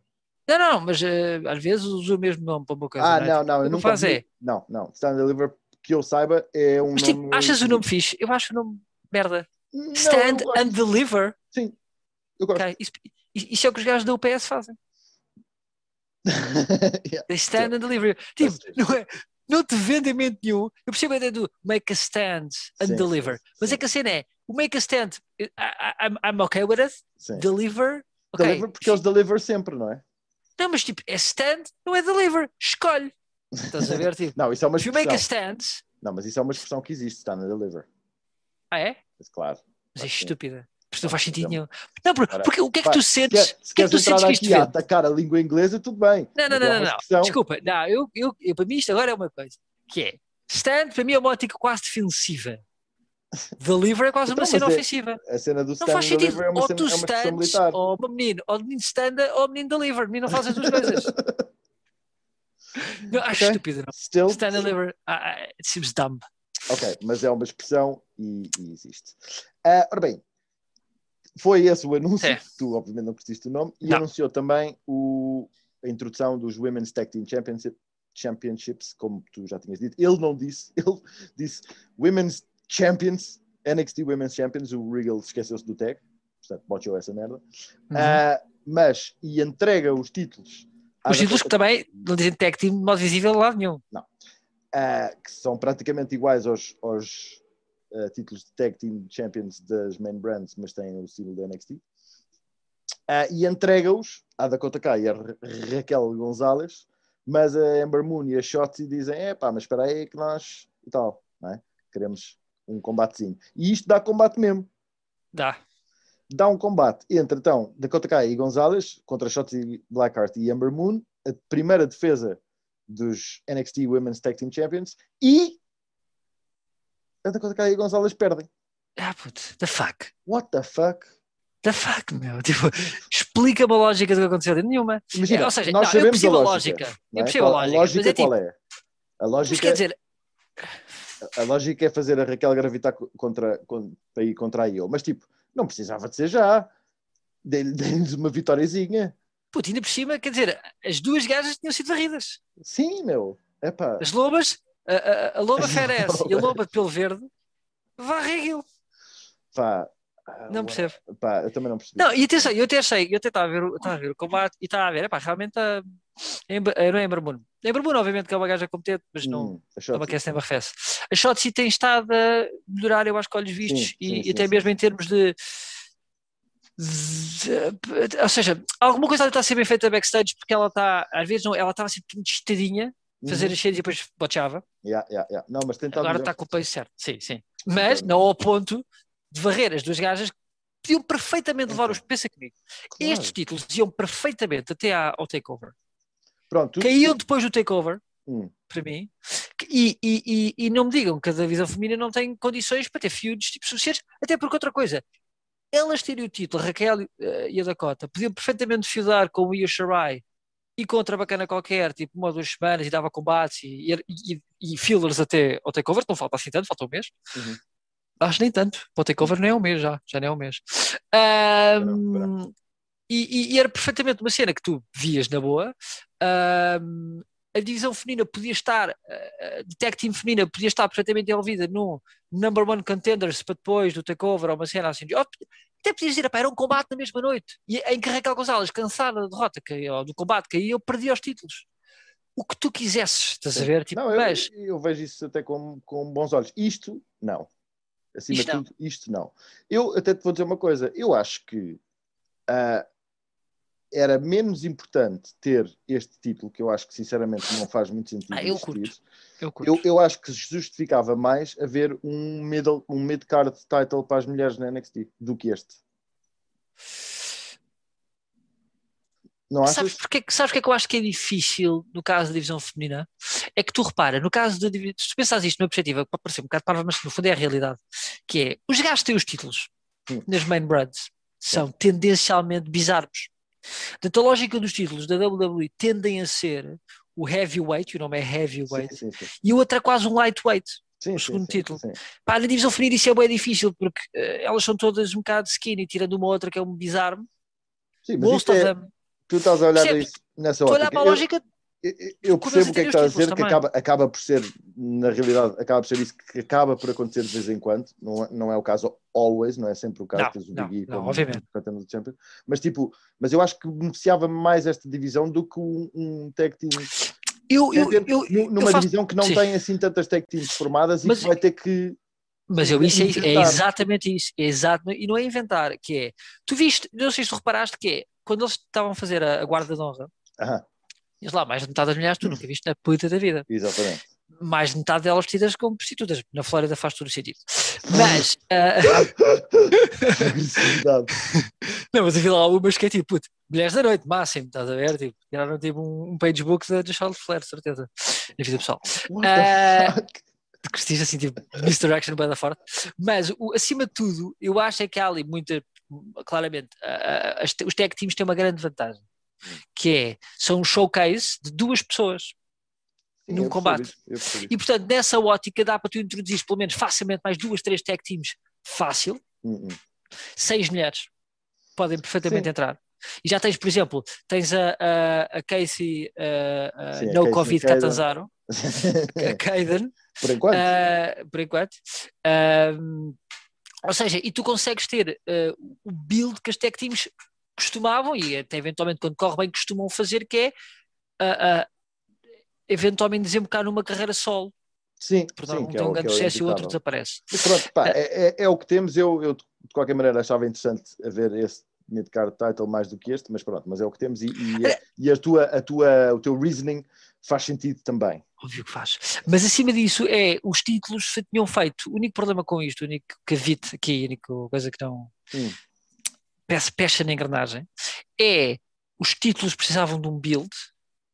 Não, não, mas eh, às vezes uso o mesmo nome para uma coisa. ah, é? não, não, eu Não faz é. Não, não. Stand and deliver, que eu saiba, é um Mas tipo, nome. achas o nome fixe? Eu acho o nome merda. Não, Stand and Deliver? Sim, eu gosto. Ok, Isso, isso é o que os gajos da UPS fazem. Yeah. [LAUGHS] They stand and deliver. Tipo, não, é, não te vendem mente nenhum. Eu percebo a ideia do make a stand and Sim, deliver. sim, Mas sim. é que a cena é, o make a stand, I, I'm, I'm okay with it. Deliver, ok. Deliver, porque eles deliver sempre, não é? Não, mas tipo, é stand, não é deliver. Escolhe. Estás a ver? Tipo, [LAUGHS] Não, isso é uma if you make a expressão. stand, Não, mas isso é uma expressão que existe, stand and deliver. ah é? Mas claro. Mas é estúpida. Porque não faz que sentido nenhum. Não, por- Ora, porque o que é que tu Se, sentes? se O que é que queres tu entrar sentes que isto a atacar a língua inglesa, tudo bem. Não, não, não, é não, não. expressão- Desculpa, não, eu, eu, eu, para mim isto agora é uma coisa que é stand, para mim é uma ótica quase defensiva. Deliver é quase Então, uma cena é- ofensiva. A cena do Não stand faz and sentido. é uma, ou cena, tu é stands, ou o menino, ou o menino stand, ou o menino deliver. O menino não faz as duas coisas. [LAUGHS] Não, acho Ok. estúpido. Não. Still, Stand and deliver, ah, ah, it seems dumb. ok, mas é uma expressão e, e existe. Ah, ora bem, foi esse o anúncio, É. tu obviamente não curtiste o nome, e Não. anunciou também o, a introdução dos Women's Tag Team Championship, Championships, como tu já tinhas dito. Ele não disse, [LAUGHS] ele disse Women's Champions, NXT Women's Champions, o Regal esqueceu-se do tag, portanto, botou essa merda. Uhum. Ah, mas, e entrega os títulos. Os títulos que também não dizem tag team modo visível de lado nenhum. ah, que são praticamente iguais aos, aos ah, títulos de Tag Team Champions das main brands, mas têm o estilo da NXT. Ah, e entrega-os à Dakota Kai e Ra- Raquel Gonzalez, mas a Ember Moon e a Shotzi dizem: é pá, mas espera aí que nós e tal, não é? Queremos um combatezinho. E isto dá combate mesmo. Dá. Dá um combate entre então Dakota Kai e Gonzalez contra Shotzi Blackheart e Ember Moon, a primeira defesa dos NXT Women's Tag Team Champions e a Dakota Kai e Gonzalez perdem. Ah, puto, the fuck. What the fuck? The fuck, meu. [LAUGHS] Tipo, explica-me a lógica do que aconteceu. Nenhuma. Imagina, É, ou seja, nós não, eu sabemos percebo a a lógica. lógica. Eu é? percebo a lógica. mas é tipo, qual é? A mas lógica, quer dizer, a lógica é fazer a Raquel gravitar co- contra, con- para ir contra a Io. Mas tipo, não precisava de ser já. [LAUGHS] Dê-lhes uma vitóriazinha. puto, ainda por cima, quer dizer, as duas gajas tinham sido varridas. Sim, meu. Epá. As lobas, a, a, a loba [LAUGHS] Ferez e a loba de pelo verde, varre aquilo. Pá. Ah, Não percebo. Pá, eu também não percebi. Não, e atenção, eu até achei, eu até estava a ver, estava a ver o combate e estava a ver, epá, realmente a. Ember- eh, Não é Ember Moon. Ember Moon, obviamente, que é uma gaja competente, mas não, Hum, a não aquece nem arrefece. A Shotzi tem estado a melhorar, eu acho que olhos vistos, Sim, e, sim, e sim, até mesmo em termos de. de- Ou seja, alguma coisa está a ser bem feita backstage porque ela está, às vezes, não, ela estava sempre muito estadinha, fazer Uhum. as cenas e depois boteava. Yeah, yeah, yeah. Não, mas tentava. Agora está com o pace certo, sim, sim. Mas não ao ponto de varrer as duas gajas que podiam perfeitamente levar Ok. os. Pensa comigo. Claro. Estes títulos iam perfeitamente até ao takeover. Pronto, Caíam depois do takeover, Hum. para mim, e, e, e, e não me digam que a divisão feminina não tem condições para ter feuds tipo, suficientes, até porque outra coisa, elas terem o título, Raquel eh, e a Dakota, podiam perfeitamente feudar com o Io Shirai e com outra bacana qualquer, tipo uma ou duas semanas e dava combates e, e, e, fillers até ao takeover, não falta assim tanto, falta um mês. Uhum. Acho nem tanto, para o takeover nem é um mês já, já nem é um mês. Ahm, e, e- e era perfeitamente uma cena que tu vias na boa. Ahm, a divisão feminina podia estar, a tag team feminina podia estar perfeitamente envolvida no number one contenders para depois do takeover ou uma cena assim. Até podias dizer, "Epá, era um combate na mesma noite. E em que Raquel Gonzalez, cansada da derrota que- ou do combate, caiu, perdia os títulos. O que tu quisesses, estás a ver? Tipo, não, eu, mas eu vejo isso até com, com bons olhos. Isto, não. Acima Isto de não. tudo, isto não. Eu até te vou dizer uma coisa. Eu acho que ah, era menos importante ter este título, que eu acho que sinceramente não faz muito sentido. Ah, eu curto. eu curto. Eu, eu acho que justificava mais haver um middle, um mid-card title para as mulheres na NXT do que este. Não achas? Sabes porque, sabes porque é que eu acho que é difícil no caso da divisão feminina? É que tu repara, no caso da divisão, se tu pensares isto numa perspectiva, pode parecer um bocado parva, mas no fundo é a realidade, que é, os gajos têm os títulos Hum. nas main brands, são tendencialmente bizarros. Portanto, a lógica dos títulos da WWE tendem a ser o heavyweight, o nome é heavyweight, Sim, sim, sim. e o outro é quase um lightweight. Sim, O segundo título. sim. Pá, na divisão feminina isso é bem difícil, porque eh, elas são todas um bocado skinny, tirando uma outra que é um bizarro. Sim, mas Most of é, them. tu estás a olhar Percebes? isso nessa ótica. olhar para a lógica Eu, eu percebo o que é que estás a dizer, títulos que também. acaba, acaba por ser, na realidade, acaba por ser isso que acaba por acontecer de vez em quando, não, é- não é o caso always, não é sempre o caso, Não, tens o Big E como obviamente. contender do Champion, mas tipo, mas eu acho que beneficiava mais esta divisão do que um, um tag team, Eu, eu, eu, eu numa faço- divisão que não sim. tem assim tantas tag teams formadas e Mas- que vai ter que Mas eu, isso é, é exatamente isso, é exato, e não é inventar, que é, tu viste, não sei se tu reparaste que é, quando eles estavam a fazer a, a guarda de honra, Aham, eles lá, mais de metade das mulheres tu nunca viste na puta da vida, exatamente. mais de metade delas vestidas como prostitutas, na Flórida faz todo o sentido, [LAUGHS] mas, ah, Agressividade. [LAUGHS] não, mas havia lá umas que é tipo, puto, mulheres da noite, máximo, estás a ver, tipo, tiraram tipo um, um page book da, da Charlotte Flair, certeza, na vida pessoal. What Ah, the fuck? de Cristina, assim, tipo, misdirection bem da forte. Mas, o, acima de tudo, eu acho é que há ali muita, claramente, uh, as, os tag teams têm uma grande vantagem, que é, são um showcase de duas pessoas Sim, num combate. isso, E, portanto, nessa ótica dá para tu introduzir pelo menos facilmente mais duas, três tag teams fácil. Hum, hum. seis mulheres podem perfeitamente Sim. entrar. E já tens, por exemplo, tens a, a, a Casey uh, uh, Sim, a No Covid. Catanzaro, [LAUGHS] a Caden, Por enquanto. uh, por enquanto. Um, ou seja, e tu consegues ter uh, o build que as tech teams costumavam e até eventualmente quando corre bem costumam fazer, que é uh, uh, eventualmente desembocar numa carreira solo. sim, Portanto, sim, um que tem é, um o- que grande é o sucesso e o outro desaparece. Mas pronto, pá, [LAUGHS] é, é- é o que temos. Eu, eu, de qualquer maneira, achava interessante haver esse mid-card title mais do que este, mas pronto, mas é o que temos e, e, É. e a tua, a tua, o teu reasoning faz sentido também. Óbvio que faz. Mas acima disso é os títulos tinham feito. O único problema com isto, o único cavite aqui, a única coisa que não Hum. Peça, na engrenagem, é os títulos precisavam de um build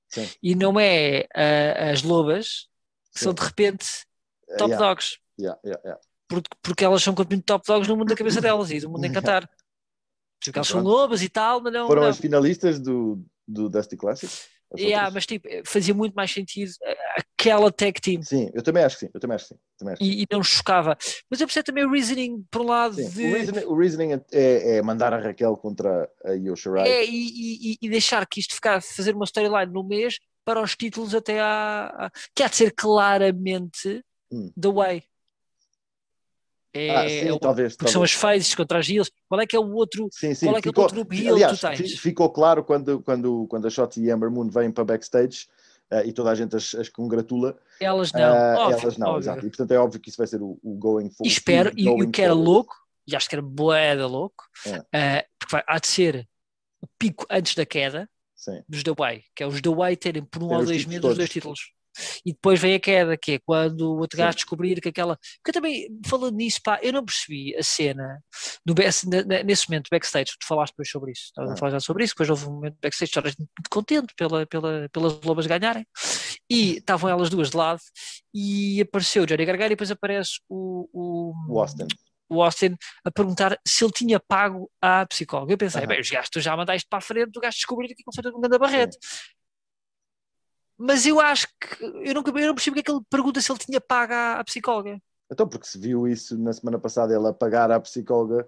Sim. e não é ah, as lobas que são Sim. de repente Uh, top yeah, dogs. yeah, yeah. Porque, porque elas são completamente top dogs no mundo da cabeça delas e do mundo a encantar. Porque elas são lobas e tal, mas não. Foram não. as finalistas do, do Dusty Classic? As Yeah, mas tipo, fazia muito mais sentido ah, aquela tag team Sim, eu também acho que sim, eu também acho que sim. Também acho que e, e não chocava. Mas eu percebo também o reasoning, por um lado, Sim, de. O, reasoning, o reasoning é, é mandar a Raquel contra a Yosha Rai. É, e, e- e deixar que isto ficar, fazer uma storyline no mês para os títulos até à. à- que há de ser claramente Hum. The Way. É, ah, sim, é talvez. porque são talvez. as faces contra as heels. Qual é que é o outro? Sim, sim, qual é que é o ficou, outro heel aliás, que tu tens? fi- ficou claro quando, quando, quando a Shotzi e Amber Moon vêm para backstage e toda a gente as, as congratula, Elas não. eh, Óbvio, elas não, óbvio. exato. E portanto é óbvio que isso vai ser o, o going E espero, e, o que era forward. louco, e acho que era boeda louco, É. eh, porque vai, há de ser o pico antes da queda Sim, dos Way, que é os Way terem por um Ter ou dois meses os dois títulos. E depois vem a queda, que é quando o outro gajo descobrir que aquela. Porque eu também, falando nisso, pá, eu não percebi a cena no, nesse momento backstage. Tu falaste depois sobre isso, estavas a Ah. falar já sobre isso. Depois houve um momento backstage, estavas muito contente pela, pela, pelas lobas ganharem. E estavam elas duas de lado. E apareceu o Johnny Gargano e depois aparece o, o, o Austin. o Austin a perguntar se ele tinha pago à psicóloga. Eu pensei, Aham. bem, os gajos tu já mandaste para a frente, o gajo descobrir que aquilo foi um grande barrete. Mas eu acho que eu nunca eu não percebo que é que ele pergunta se ele tinha pago à, à psicóloga. Então, porque se viu isso na semana passada, ele a pagar à psicóloga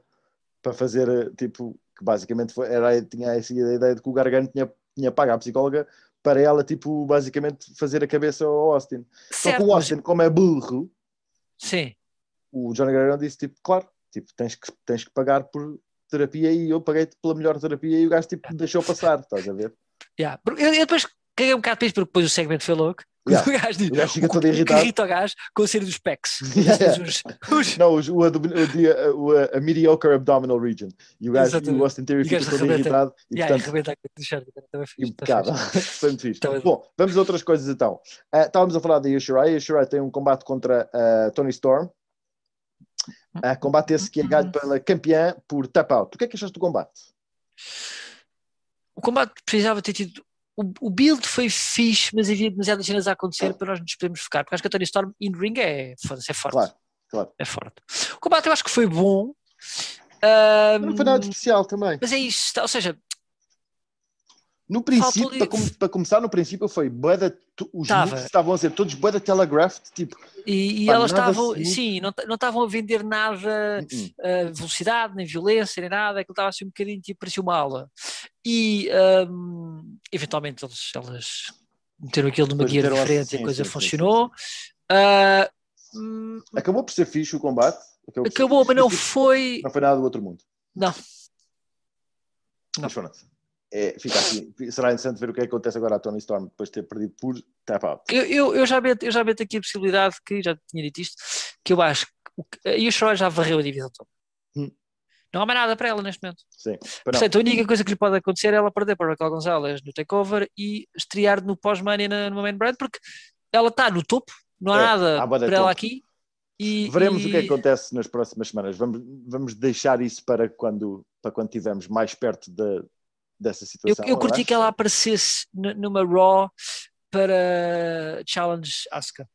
para fazer, eh, tipo, que basicamente foi, era, tinha essa ideia de que o Gargano tinha, tinha pago à psicóloga para ela, tipo, basicamente fazer a cabeça ao Austin. Só que Certo, o mas- Austin, como é burro, sim. o Johnny Gargano disse, tipo, claro, tipo, tens que, tens que pagar por terapia e eu paguei pela melhor terapia e o gajo, tipo, deixou passar, estás a ver? [LAUGHS] Yeah. Eu, eu depois caguei um bocado para isso, porque depois o segmento foi louco. Yeah. [LAUGHS] O gajo diz, O gajo fica o todo irritado. irrita o gajo com a cena dos pecs. [LAUGHS] Yeah. Os- [LAUGHS] os- Não, os- o, abdo- o, a mediocre abdominal region. E o gajo, e Exatamente. o Austin Theory E fica todo arrebenta. irritado e, Yeah, e portanto, do shirt, também tá impecável. Foi muito fixe. Tá. Bom, vamos a outras coisas então. Ah, estávamos a falar da Yoshirai. Yoshirai tem um combate contra a Tony Storm. Ah, combate esse que é ganho pela campeã por tap out. O que é que achaste do combate? O combate precisava ter tido. O, o build foi fixe, mas havia demasiadas cenas a acontecer para nós nos podermos focar. Porque acho que a Tony Storm in ring é, é forte. Claro, claro. É forte. O combate eu acho que foi bom. Mas não foi nada especial também. mas é isto, ou seja, No princípio, para, com- para começar, no princípio foi tu- os Tava. estavam a ser todos bué da telegraphed, tipo, e, e Pá, elas estavam, smooth. sim, não não estavam a vender nada uh-uh. uh, velocidade, nem violência, nem nada, aquilo estava assim um bocadinho, tipo, parecia uma aula. E ahm, eventualmente eles, elas meteram aquilo numa Depois guia diferente e sim, a coisa sim, sim, funcionou. Ah, hum, acabou por ser fixe o combate. Acabou, acabou, mas não tipo, foi. não foi nada do outro mundo. Não. Mas pronto. É, fica assim. Será interessante ver o que é que acontece agora a Tony Storm depois de ter perdido por tap out. Eu, eu, eu, já meto, eu já meto aqui a possibilidade que já tinha dito isto, que eu acho que o a Yushroi já varreu a divisão toda. Hum. Não há mais nada para ela neste momento. Sim. Portanto, a única coisa que lhe pode acontecer é ela perder para Raquel Gonzalez no takeover e estrear no pós-money no main brand, porque ela está no topo, não há É, nada há para ela aqui. E, Veremos e- o que é acontece nas próximas semanas. Vamos, vamos deixar isso para quando, para quando estivermos mais perto de, dessa Eu, situação. eu curti acho. que ela aparecesse numa Raw para Challenge Asuka.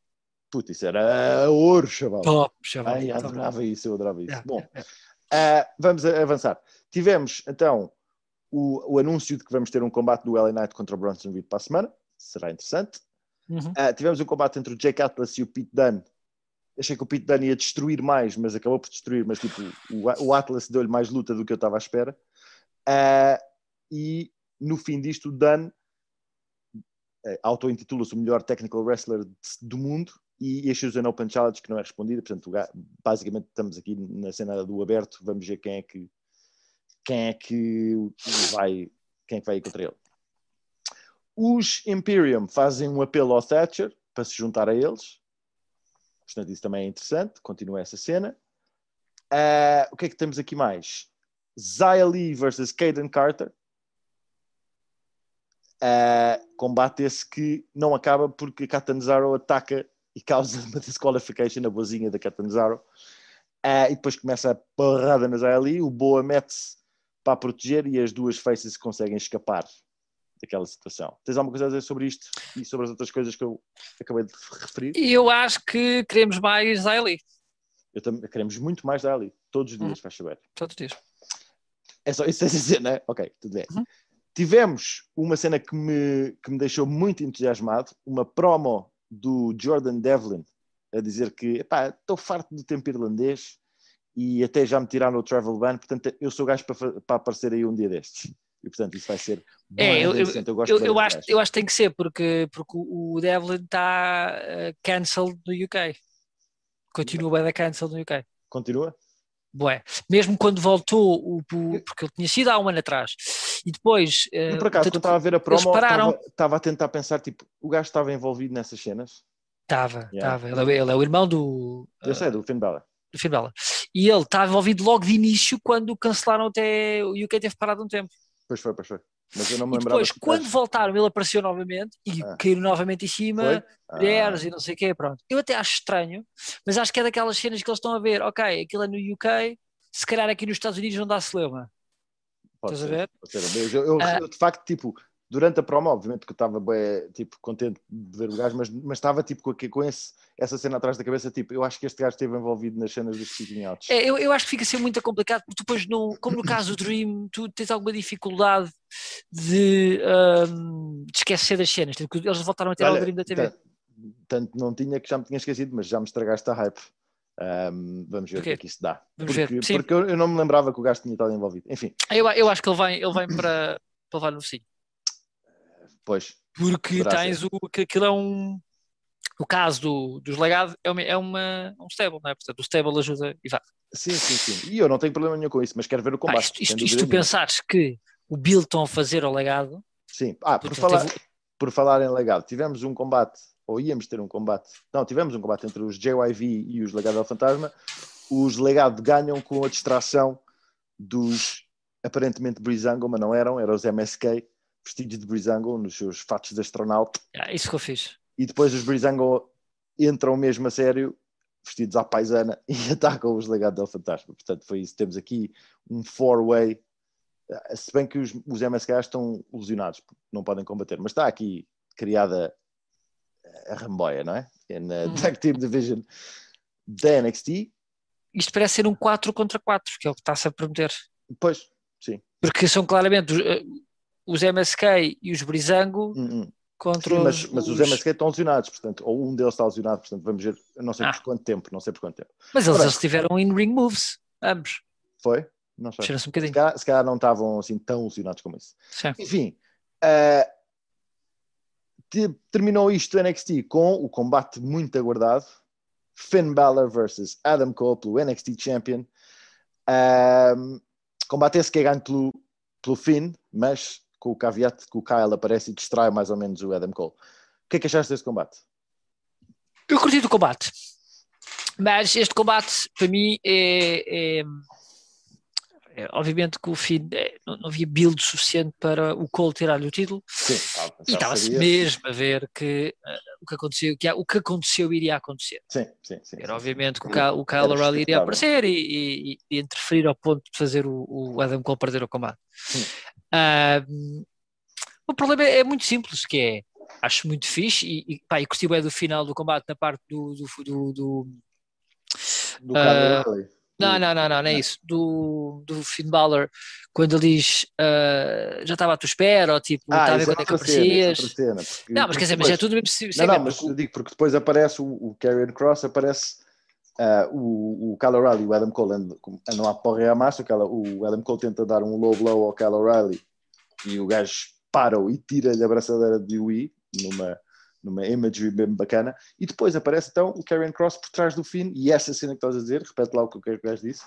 Puta, isso era ouro, chaval. Top, chaval. Ai, top. adorava isso, eu adorava isso. Yeah, Bom, yeah, ah, vamos avançar. Tivemos, então, o, o anúncio de que vamos ter um combate do LA Knight contra o Bronson Reed para a semana. Será interessante. Uhum. Ah, tivemos um combate entre o Jake Atlas e o Pete Dunne. Achei que o Pete Dunne ia destruir mais, mas acabou por destruir. Mas, tipo, o, o Atlas deu-lhe mais luta do que eu estava à espera. Ah, e, no fim disto, Dunne eh, auto-intitula-se o melhor technical wrestler do mundo e issues an Open Challenge que não é respondida. Portanto, basicamente estamos aqui na cena do aberto. Vamos ver quem é que quem é que vai quem é que vai contra ele. Os Imperium fazem um apelo ao Thatcher para se juntar a eles. Portanto, isso também é interessante. Continua essa cena. Ah, o que é que temos aqui mais? Zia Lee versus Caden Carter. Ah, combate esse que não acaba porque a Catanzaro ataca e causa uma disqualification na boazinha da Catanzaro. Ah, e depois começa a porrada na Lee. O Boa mete-se para proteger e as duas faces conseguem escapar daquela situação. Tens alguma coisa a dizer sobre isto e sobre as outras coisas que eu acabei de referir? Eu acho que queremos mais Zayli, Eu também queremos muito mais da Ali, todos os dias, faz saber. todos os dias. É só isso a dizer, não é? Ok, tudo bem. Uhum. Tivemos uma cena que me, que me deixou muito entusiasmado, uma promo do Jordan Devlin a dizer que "Epá, estou farto do tempo irlandês e até já me tiraram o travel ban, portanto eu sou gajo para, para aparecer aí um dia destes. E portanto isso vai ser É, eu- eu- gosto Eu, eu acho, eu acho que tem que ser, porque, porque o Devlin está uh, cancelled no UK. Continua bem da cancel no UK. Continua? Bué. Mesmo quando voltou, o- porque ele tinha sido há um ano atrás. E depois. Eh, por acaso, quando estava a ver a promo, pararam. estava, estava a tentar pensar, tipo, o gajo estava envolvido nessas cenas. Estava, Yeah. estava. Ele, é- ele é o irmão do, Eu sei, do Finn Balor. do Finn Balor. E ele estava envolvido logo de início quando cancelaram até. O UK teve parado um tempo. Pois foi, pois foi. Mas eu não me E depois, quando voltaram, ele apareceu novamente e Ah. caíram novamente em cima. Foi? Ah, mulheres e não sei o quê, pronto. Eu até acho estranho, mas acho que é daquelas cenas que eles estão a ver, ok, aquilo é no UK, se calhar aqui nos Estados Unidos não dá celeuma. Pode Estás a ser, ver? pode ser. Eu, eu- eu- Ah. eu, de facto, tipo, durante a promo, obviamente que eu estava bem, tipo, contente de ver o gajo, mas, mas estava tipo com, com esse, essa cena atrás da cabeça, tipo, eu acho que este gajo esteve envolvido nas cenas dos speaking outs. É, eu, eu acho que fica a ser muito complicado, porque depois, não, como no caso do Dream, tu tens alguma dificuldade de, ahm, de esquecer das cenas. Tipo, Eles voltaram a ter o Olha, Dream da TV. Tanto não tinha que já me tinha esquecido, mas já me estragaste a hype. Ahm, vamos ver o que é que isso dá. Vamos porque, ver, sim. porque eu, eu não me lembrava que o gajo tinha estado envolvido. Enfim, Eu, eu acho que ele vem, ele vem para, para levar no focinho. pois, Porque tens o que aquilo é um. O caso do, dos legados é, uma, é uma, um stable, não é? Portanto, o stable ajuda e vá. sim, sim, sim. E eu não tenho problema nenhum com isso, mas quero ver o combate. isto, sem isto, dúvida isto tu pensares que o a fazer ao legado, Sim. Ah, por falar, teve- por falar em legado, tivemos um combate, ou íamos ter um combate, não, tivemos um combate entre os JYV e os Legado ao Fantasma. Os Legado ganham com a distração dos aparentemente Brizango, mas não eram, eram os MSK, vestidos de Brizango, nos seus fatos de astronauta. ah, isso que eu fiz. E depois os Brizango entram mesmo a sério, vestidos à paisana, [LAUGHS] e atacam os Legado ao Fantasma. Portanto, foi isso. Temos aqui um four-way Uh, se bem que os, os MSK estão lesionados, não podem combater, mas está aqui criada a ramboia, não é? É Na Uhum. Tag Team Division da NXT. Isto parece ser um 4 contra 4, que é o que está-se a prometer. Pois, sim. Porque são claramente os, eh, os MSK e os Brizango Hum, hum. contra Sim, os, mas, mas os MSK estão lesionados, portanto, ou um deles está lesionado, portanto, vamos ver, não sei Ah. por quanto tempo, não sei por quanto tempo. Mas eles, eles tiveram in-ring moves, ambos. Foi? Não sei. Um Se calhar, se calhar não estavam assim tão lesionados como isso. Sim. Enfim, te- terminou isto NXT com o combate muito aguardado: Finn Balor versus Adam Cole pelo NXT Champion. Ahm, combate esse que é ganho pelo, pelo Finn, mas com o caveat que o Kyle aparece e distrai mais ou menos o Adam Cole. O que é que achaste desse combate? Eu curti do combate. Mas este combate, para mim, é. é- é, obviamente que o Finn é, não, não havia build suficiente para o Cole tirar-lhe o título Sim, e estava-se mesmo a ver que eh, o, que aconteceu, que, o que aconteceu iria acontecer. Sim, sim, sim. Era obviamente que o, o Kyle O'Reilly iria aparecer e, e- e interferir ao ponto de fazer o, o Adam Cole perder o combate. Ah, o problema é, é muito simples, que é acho muito fixe e, e, pá, e curti bem do final do combate na parte do. do, do, do Do uh, não, não, não, não, não é isso. Do, do Finn Balor, quando ele diz uh, já estava à tua espera, ou tipo, ah, está a ver quando é que aparecias. Cena, não, mas quer dizer, mas é tudo mesmo Não, não, mas eu digo, porque depois aparece o, o Karrion Cross, aparece uh, o, o Kyle O'Reilly e o Adam Cole andam, andam a porra a massa, o Adam Cole tenta dar um low blow ao Kyle O'Reilly e o gajo para e tira-lhe a braçadeira de Wii numa, numa imagery bem bacana, e depois aparece então o Karrion Cross por trás do Finn, e essa cena que estás a dizer, repete lá o que o gajo disse.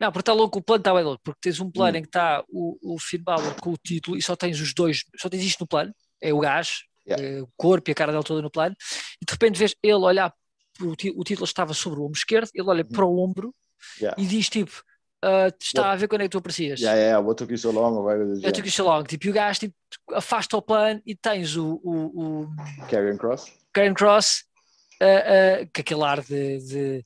Não, porque está louco, o plano está bem louco, porque tens um plano hum. em que está o, o Finn Balor com o título e só tens os dois, só tens isto no plano, é o gajo, yeah. é, o corpo e a cara dele toda no plano, e de repente vês ele olhar, o, o título estava sobre o ombro esquerdo, ele olha hum. para o ombro yeah. e diz tipo, uh, está a ver quando é que tu aparecias. Yeah, yeah, what took you so long? What took you so long. Tipo, e o gajo tipo, afasta o plano e tens o... o, o Karrion Cross. Karrion Cross, uh, uh, com aquele ar de... de...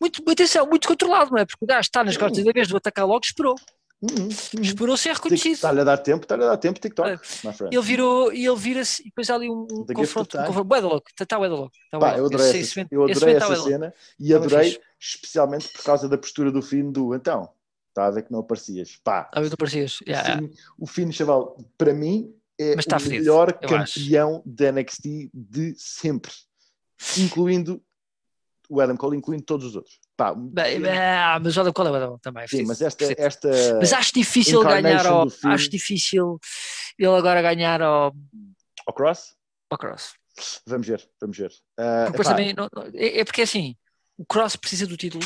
Muito, atenção, muito controlado, não é? Porque o gajo está nas costas, em vez de atacar logo, esperou. Uhum. Esperou ser reconhecido. Está-lhe a dar tempo, está-lhe a dar tempo, TikTok. Uh, ele virou e ele vira-se e depois há ali um, um confronto. Um confronto. Louco, está bué louco. Tá Pá, eu adorei, esse, essa, eu adorei essa cena e adorei especialmente por causa da postura do fim do então. Está a ver que não aparecias. Pá. A ver que não aparecias. Yeah, o, fim, fim, chaval, para mim, é tá o fedido, melhor campeão da NXT de sempre. Incluindo o Adam Cole, incluindo todos os outros. Pá, Bem, ah, mas o Adam Cole é o Adam também. Sim, mas esta, esta. Mas acho difícil ganhar ao. Acho difícil ele agora ganhar ao. Ao Cross? Ao Cross. Vamos ver, vamos ver. Uh, porque também, não, é, é porque assim, o Cross precisa do título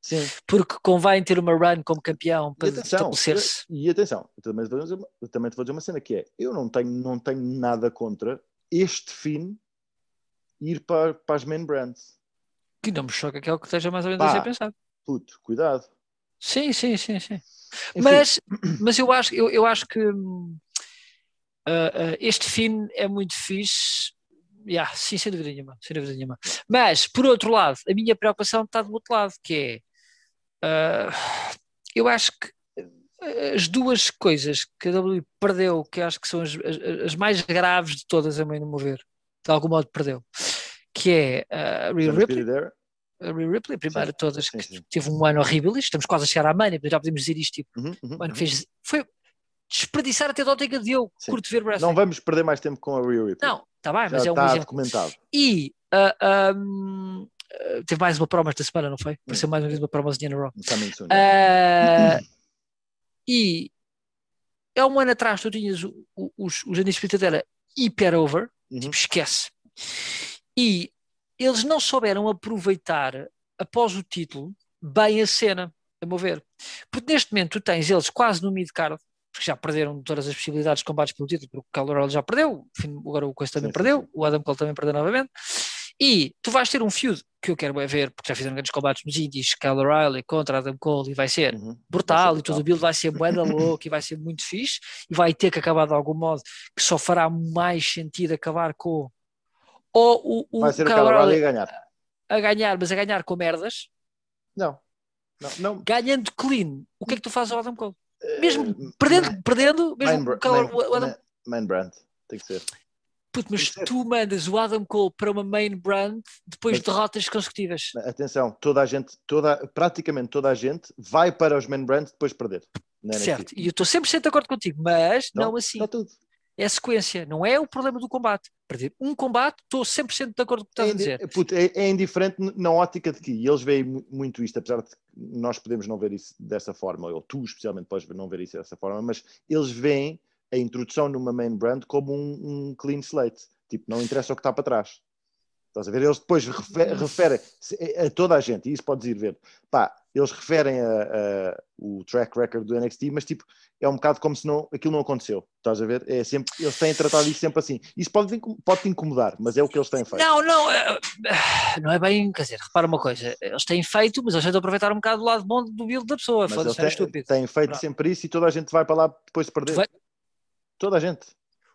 Sim. Porque convém ter uma run como campeão para estabelecer-se. E atenção, eu também, te vou dizer, eu também te vou dizer uma cena que é: eu não tenho, não tenho nada contra este fim ir para, para as main brands. Que não me choca que é o que esteja mais ou menos Pá, a ser pensado. Puto, cuidado. Sim, sim, sim, sim. Mas, mas eu acho, eu, eu acho que uh, uh, este fim é muito fixe. Yeah, sim, sem dúvida nenhuma, sem dúvida nenhuma. Mas, por outro lado, a minha preocupação está do outro lado, que é Uh, eu acho que as duas coisas que a WWE perdeu, que acho que são as, as, as mais graves de todas, a meu mover, de algum modo perdeu, que é a Rhea Ripley. A Rhea Ripley, a primeira de todas, sim, sim. que teve um ano horrível, estamos quase a chegar à mania, já podemos dizer isto, tipo, uhum, uhum, um ano que uhum. fez, foi desperdiçar até a Dótica de eu, curto ver wrestling. Não vamos perder mais tempo com a Rhea Ripley. Não, está bem, mas já é um está exemplo. documentado. E uh, um, Uh, teve mais uma promo esta semana, não foi? Apareceu mais uma vez uma promozinha na Raw. Uh, e há um ano atrás tu tinhas o, o, os, os Undisputed dela hiper over, uhum. tipo, esquece. E eles não souberam aproveitar após o título bem a cena, a mover. Porque neste momento tu tens eles quase no mid-card, porque já perderam todas as possibilidades de combates pelo título, porque o Calor já perdeu, agora o Coisa também sim, perdeu, o Adam Cole também perdeu novamente. E tu vais ter um feud que eu quero é ver, porque já fizeram grandes combates nos indies, Kyle O'Reilly contra Adam Cole, e vai ser uhum. brutal, vai ser e todo o build vai ser bué [LAUGHS] louco, e vai ser muito fixe, e vai ter que acabar de algum modo, que só fará mais sentido acabar com ou o, o vai ser Kyle O'Reilly a ganhar. A ganhar, mas a ganhar com merdas. Não. não, não. Ganhando clean, o que é que tu fazes ao Adam Cole? Mesmo uh, perdendo, man, perdendo, mesmo man, o Adam... man brand, tem que ser. Puto, mas tu mandas o Adam Cole para uma main brand depois de derrotas consecutivas. Atenção, toda a gente, toda, praticamente toda a gente vai para os main brands depois de perder. Certo, e eu estou 100% de acordo contigo, mas não, não assim. Está tudo. É a sequência, não é o problema do combate. Perder um combate, estou 100% de acordo com o que estás é, a dizer. Puto, é, é, indiferente na ótica de que e eles veem muito isto, apesar de nós podemos não ver isso dessa forma, ou tu especialmente podes não ver isso dessa forma, mas eles veem a introdução numa main brand como um, um clean slate. Tipo, não interessa o que está para trás. Estás a ver? Eles depois referem, referem a toda a gente, e isso podes ir ver. Pá, eles referem a, a, o track record do NXT, mas tipo, é um bocado como se não, aquilo não aconteceu. Estás a ver? É sempre, eles têm tratado isso sempre assim. Isso pode, pode te incomodar, mas é o que eles têm feito. Não, não, é, não é bem, quer dizer, repara uma coisa, eles têm feito, mas eles tentam aproveitar um bocado do lado bom do build da pessoa. Eles têm, estúpido. têm feito Pronto. sempre isso e toda a gente vai para lá depois de perder. Toda a gente.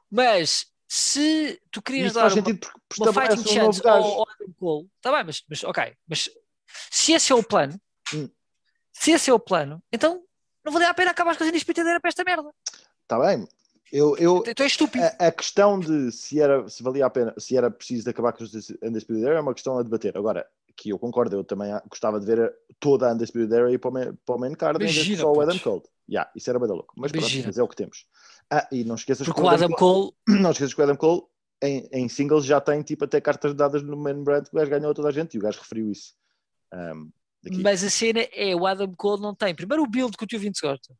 Mas se tu querias dar uma, uma fighting um chance ao, ao Adam Cole, está bem, mas, mas ok, mas se esse é o plano, hum. se esse é o plano, então não valia a pena acabar com as indispensadas para esta merda. Está bem, Eu, eu, Então é estúpido. a, a questão de se, era, se valia a pena, se era preciso acabar com os Undisputed Era é uma questão a debater. Agora, que eu concordo, eu também gostava de ver toda a Undisputed Era e para o main, para o main card em vez de Imagina, só o Adam. Cole. Yeah, isso era bem louco. Mas pronto, Imagina. mas é o que temos. Ah, e não esqueças Porque que o Adam Cole, [CLEARS THROAT] não esqueças que o Adam Cole em, em singles já tem tipo até cartas dadas no main brand que o gajo ganhou a toda a gente e o gajo referiu isso. Um, mas a cena é o Adam Cole não tem. Primeiro o build que o tio Vince gosta.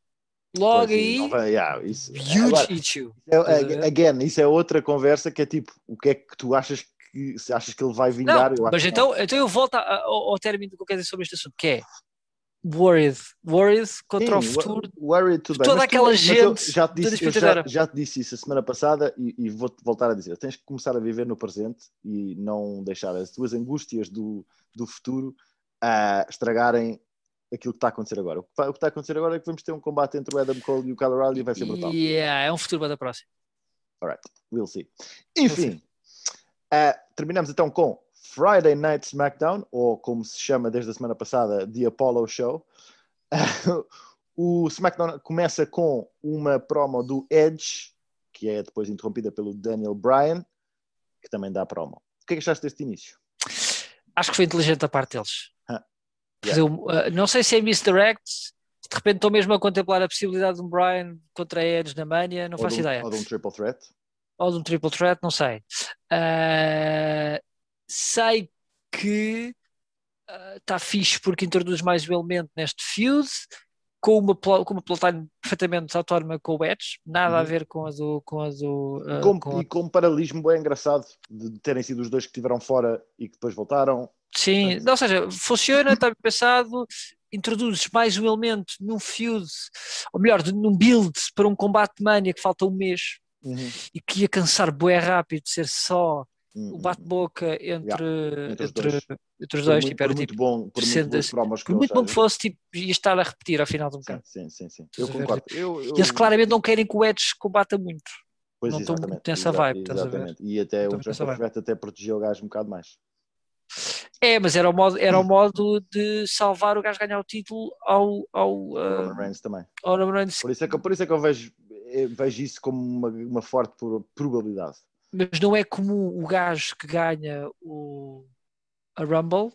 Logo Pois, aí, não vai- yeah, isso. huge Agora, issue. é- a é- again, isso é outra conversa que é tipo, o que é que tu achas que se achas que ele vai Não, vingar? acho mas então, então eu volto a- ao, ao término do que eu quero dizer sobre este assunto, que é worried. Worried contra não. o Sim, futuro. wo- Worried, tudo bem. toda mas tu- aquela eu gente já te disse, já, já te disse isso a semana passada e, e vou-te voltar a dizer. Tens que começar a viver no presente e não deixar as tuas angústias do, do futuro a estragarem aquilo que está a acontecer agora. O que, vai- o que está a acontecer agora é que vamos ter um combate entre o Adam Cole e o Kyle O'Reilly e vai ser brutal. Yeah, é um futuro da próxima. Alright, we'll see. Enfim, ah, terminamos então com Friday Night SmackDown, ou como se chama desde a semana passada, The Apollo Show. [LAUGHS] o SmackDown começa com uma promo do Edge, que é depois interrompida pelo Daniel Bryan, que também dá promo. O que é que achaste deste início? Acho que foi inteligente da parte deles. Ah, Fazer um- uh, não sei se é misdirect, de repente estou mesmo a contemplar a possibilidade de um Brian contra Edge na Mania, não ou, faço um, ideia. ou de um Triple Threat? Ou de um triple threat, não sei. Uh, sei que está fixe porque introduz mais um elemento neste feud com uma, com uma plotline perfeitamente autónoma com o Edge, nada a Uhum. ver com a do. Com a do uh, Com- com a- E com um paralelismo bem engraçado de terem sido os dois que estiveram fora e que depois voltaram. Sim, ou seja, funciona, está bem pensado, introduzes mais um elemento num feud, ou melhor, num build para um combate de mania que falta um mês Uhum. e que ia cansar bué rápido de ser só. O bate-boca entre, entre os entre, dois. entre os Por dois, muito, tipo, era por muito tipo, bom, por muito boas assim, promos por muito bom que fosse, tipo, ia estar a repetir ao final do Sim, bocado. sim, sim, sim. Eu a ver, concordo. Eu, eu, E eles claramente não querem que o Edge combata muito. pois, não estão muito nessa vibe, estás a ver? E até Estão o. Threat até protegeu o gajo um bocado mais. É, mas era o modo, era o modo de salvar o gajo ganhar o título ao, ao, uh, Roman Reigns também. ao Roman Reigns Por isso é que, por isso é que eu vejo, eu vejo isso como uma, uma forte pro- probabilidade. Mas não é como o gajo que ganha o, a Rumble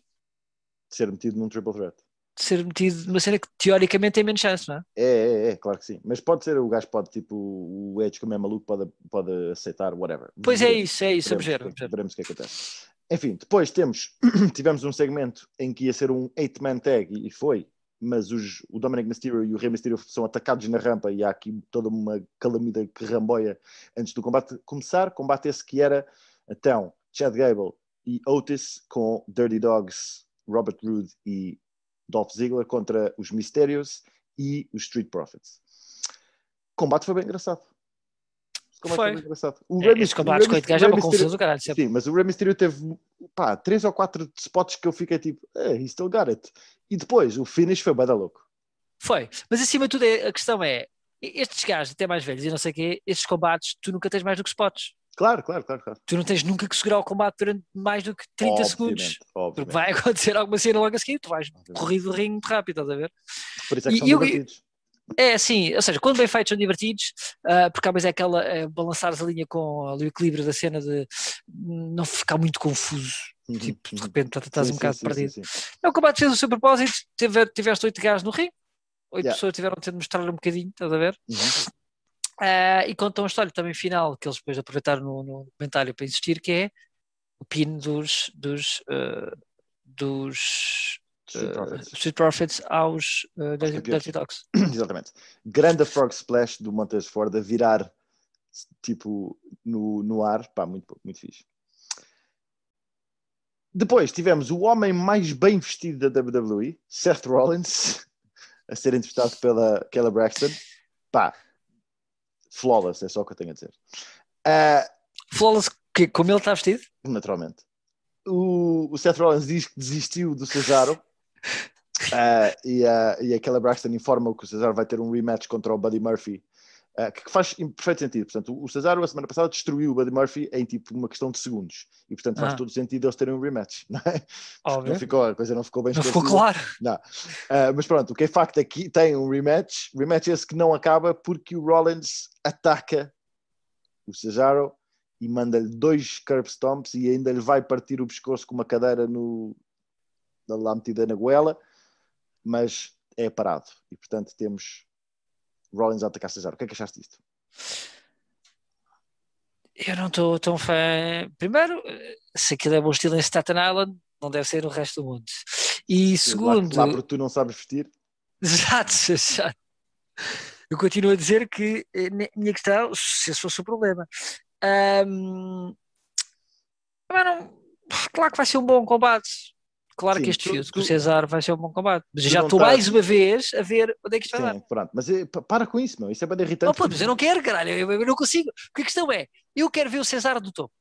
De ser metido num Triple Threat. de ser metido numa cena que teoricamente tem menos chance, não é? É, é, é, claro que sim. Mas pode ser, o gajo pode, tipo, o Edge, como é maluco, pode, pode aceitar, whatever. Pois é isso, é isso, veremos, vamos ver. veremos o que acontece. Enfim, depois temos, [CLEARS THROAT] tivemos um segmento em que ia ser um 8-man tag e foi, mas os, o Dominic Mysterio e o Rey Mysterio são atacados na rampa e há aqui toda uma calamida que ramboia antes do combate começar. Combate esse que era, então, Chad Gable e Otis com Dirty Dogs, Robert Roode e Dolph Ziggler contra os Mysterios e os Street Profits. O combate foi bem engraçado. O combate Foi. bem engraçado. O É, Rey combates o com este gajo é uma confusão do caralho. sempre. Sim, mas o Rey Mysterio teve pá, três ou quatro spots que eu fiquei tipo, eh, he still got it. E depois, o finish foi bada louco. Foi. Mas acima de tudo, é- a questão é: estes gajos, até mais velhos e não sei o quê, estes combates, tu nunca tens mais do que spots. Claro, claro, claro. claro. Tu não tens nunca que segurar o combate durante mais do que 30 Obviamente, segundos. Porque Obviamente. vai [LAUGHS] acontecer alguma cena logo a seguir, tu vais Obviamente. corrido do ringue muito rápido, estás a ver? Por isso é que E são eu- divertidos. É assim, ou seja, quando bem feitos são divertidos, ah, porque há mais é aquela é, balançares a linha com ali o equilíbrio da cena de não ficar muito confuso. Uhum, Tipo, de uhum. repente tá- estás Sim, um bocado sim, perdido. sim, sim. É o combate fez o seu propósito, tiveste oito gajos no ringue, oito Yeah. pessoas tiveram de mostrar um bocadinho, estás a ver? Uhum. Ah, e contam uma história também final, que eles depois aproveitaram no, no comentário para insistir, que é o pin dos, dos, ah, dos Street ah, Profits. Street Profits aos Dirty, campeões. Dirty Dogs. [CLEARS THROAT] [COUGHS] Exatamente. Grande Frog Splash do Montez Ford a virar tipo no, no ar. Pá, muito, muito fixe. Depois tivemos o homem mais bem vestido da WWE, Seth Rollins, [LAUGHS] a ser interpretado pela Kelly Braxton. Pá, flawless, é só o que eu tenho a dizer. Ah, Flawless, que, como ele está vestido? naturalmente. O, o Seth Rollins diz que desistiu do Cesaro. Ah, e, a e a Kelly Braxton informa que o Cesaro vai ter um rematch contra o Buddy Murphy, ah, que faz perfeito sentido. Portanto, o Cesaro, a semana passada, destruiu o Buddy Murphy em tipo uma questão de segundos. E, portanto, faz Ah. todo sentido eles terem um rematch. [LAUGHS] Não, é? Óbvio. não ficou, a coisa não ficou bem Não ficou claro. Ah, mas pronto, o que é facto é que tem um rematch. Rematch esse que não acaba porque o Rollins ataca o Cesaro e manda-lhe dois curb stomps e ainda lhe vai partir o pescoço com uma cadeira no, lá metida na goela, mas é parado. E portanto temos Rollins a atacar Cesaro. O que é que achaste disto? Eu não estou tão fã. Primeiro, se aquilo é bom estilo em Staten Island, não deve ser no resto do mundo. E segundo. Lá, lá porque tu não sabes vestir. [LAUGHS] Exato, exato. Eu continuo a dizer que eh, minha questão, se esse fosse o problema. Um, não, claro que vai ser um bom combate. Claro Sim, que este filme com o Cesar vai ser um bom combate. Mas já estou mais uma vez a ver onde é que isto vai Sim, dar. Pronto, mas é, para com isso, meu. Isso é bem irritante. Oh, pô, mas eu não quero, caralho. Eu, eu, não consigo. Porque a questão é, eu quero ver o Cesar do topo.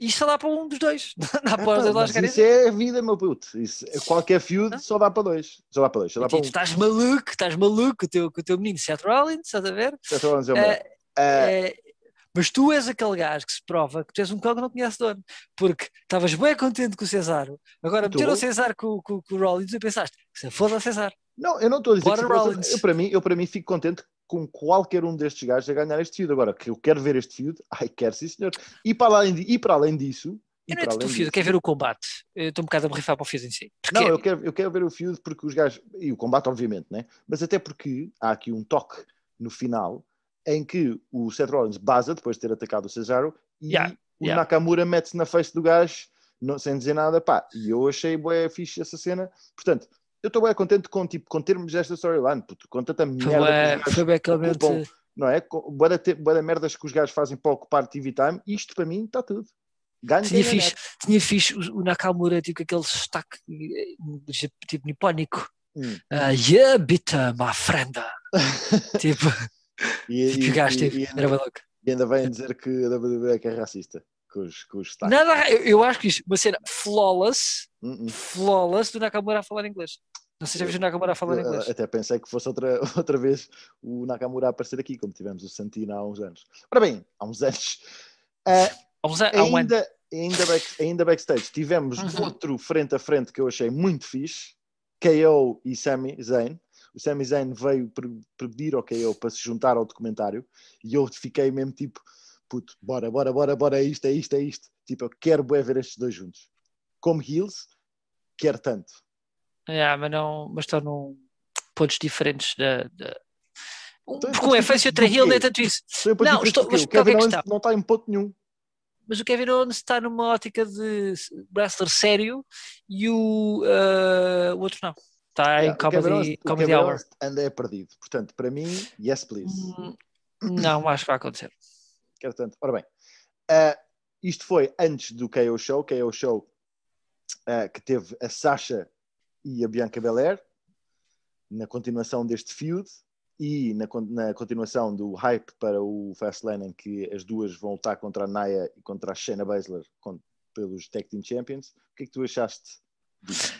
E só dá para um dos dois. [LAUGHS] Dá é, para dois isso é a vida, meu puto. Isso, qualquer feud não? só dá para dois. Só dá para dois. Só dá para um. Estás maluco, estás maluco com o teu, com o teu menino Seth Rollins, estás a ver? Seth Rollins é o melhor. Uh, uh, mas tu és aquele gajo que se prova que tu és um cão que não conhece dono, porque estavas bem contente com o Cesaro, agora meteram o Cesaro com, com, com, o Rollins e pensaste, se foda o Cesaro. Não, eu não estou a dizer Bora que eu, para mim, eu para mim fico contente com qualquer um destes gajos a ganhar este feud. Agora, que eu quero ver este feud, [LAUGHS] ai, quero sim senhor. E para além, de, e para além disso... Eu não é do feud, eu quero ver o combate. Eu estou um bocado a me rifar para o feud em si. Porque... Não, eu quero, eu quero ver o feud porque os gajos... E o combate, obviamente, né? Mas até porque há aqui um toque no final em que o Seth Rollins baza depois de ter atacado o Cesaro e yeah, o yeah. Nakamura mete-se na face do gajo não, sem dizer nada, pá, e eu achei bué fixe essa cena, portanto, eu estou bem contente com, tipo, com termos esta storyline, com tanta merda foi bem, ocupam, não é? Boa da merdas que os gajos fazem para ocupar TV time, isto para mim está tudo. Ganho tinha fixe, tinha fixe o, Nakamura, tipo aquele sotaque eh, tipo nipónico. Hum. Uh, yeah, bitter, my friend. [LAUGHS] tipo, e, [LAUGHS] e, e, era louco. E ainda vem dizer que a WWE é é racista com os, com os Nada, eu, eu, acho que isto, uma cena flawless, uh -uh. flawless do Nakamura a falar inglês. Não sei se já viste o Nakamura a falar inglês. Até pensei que fosse outra, [LAUGHS] outra vez o Nakamura a aparecer aqui, como tivemos o Santino há uns anos. Ora bem, há uns anos. Uh, há uns anos ainda, ainda, back, ainda backstage tivemos uhum. outro frente a frente que eu achei muito fixe, KO e Sami Zayn o Sami Zayn veio pedir ao KO para se juntar ao documentário e eu fiquei mesmo tipo, puto, bora, bora, bora, bora, é isto, é isto, é isto. Tipo, eu quero ver estes dois juntos. Como heels, quero tanto. É, mas não, mas estão num pontos diferentes da. da... Então, Porque um é face e é heel, não é tanto isso. Não, estou, mas o Kevin Owens não está em ponto nenhum mas o Kevin Owens está numa ótica de wrestler sério e o, uh, o outro não. Está em Comedy, comedy Hour. Anda é perdido. Portanto, para mim, yes, please. Hum, não, acho que vai acontecer. [LAUGHS] Quero tanto. Ora bem, uh, isto foi antes do KO Show. KO Show uh, que teve a Sasha e a Bianca Belair na continuação deste feud e na, na, continuação do hype para o Fastlane em que as duas vão lutar contra a Naya e contra a Shayna Baszler com, pelos Tag Team Champions. O que é que tu achaste disso?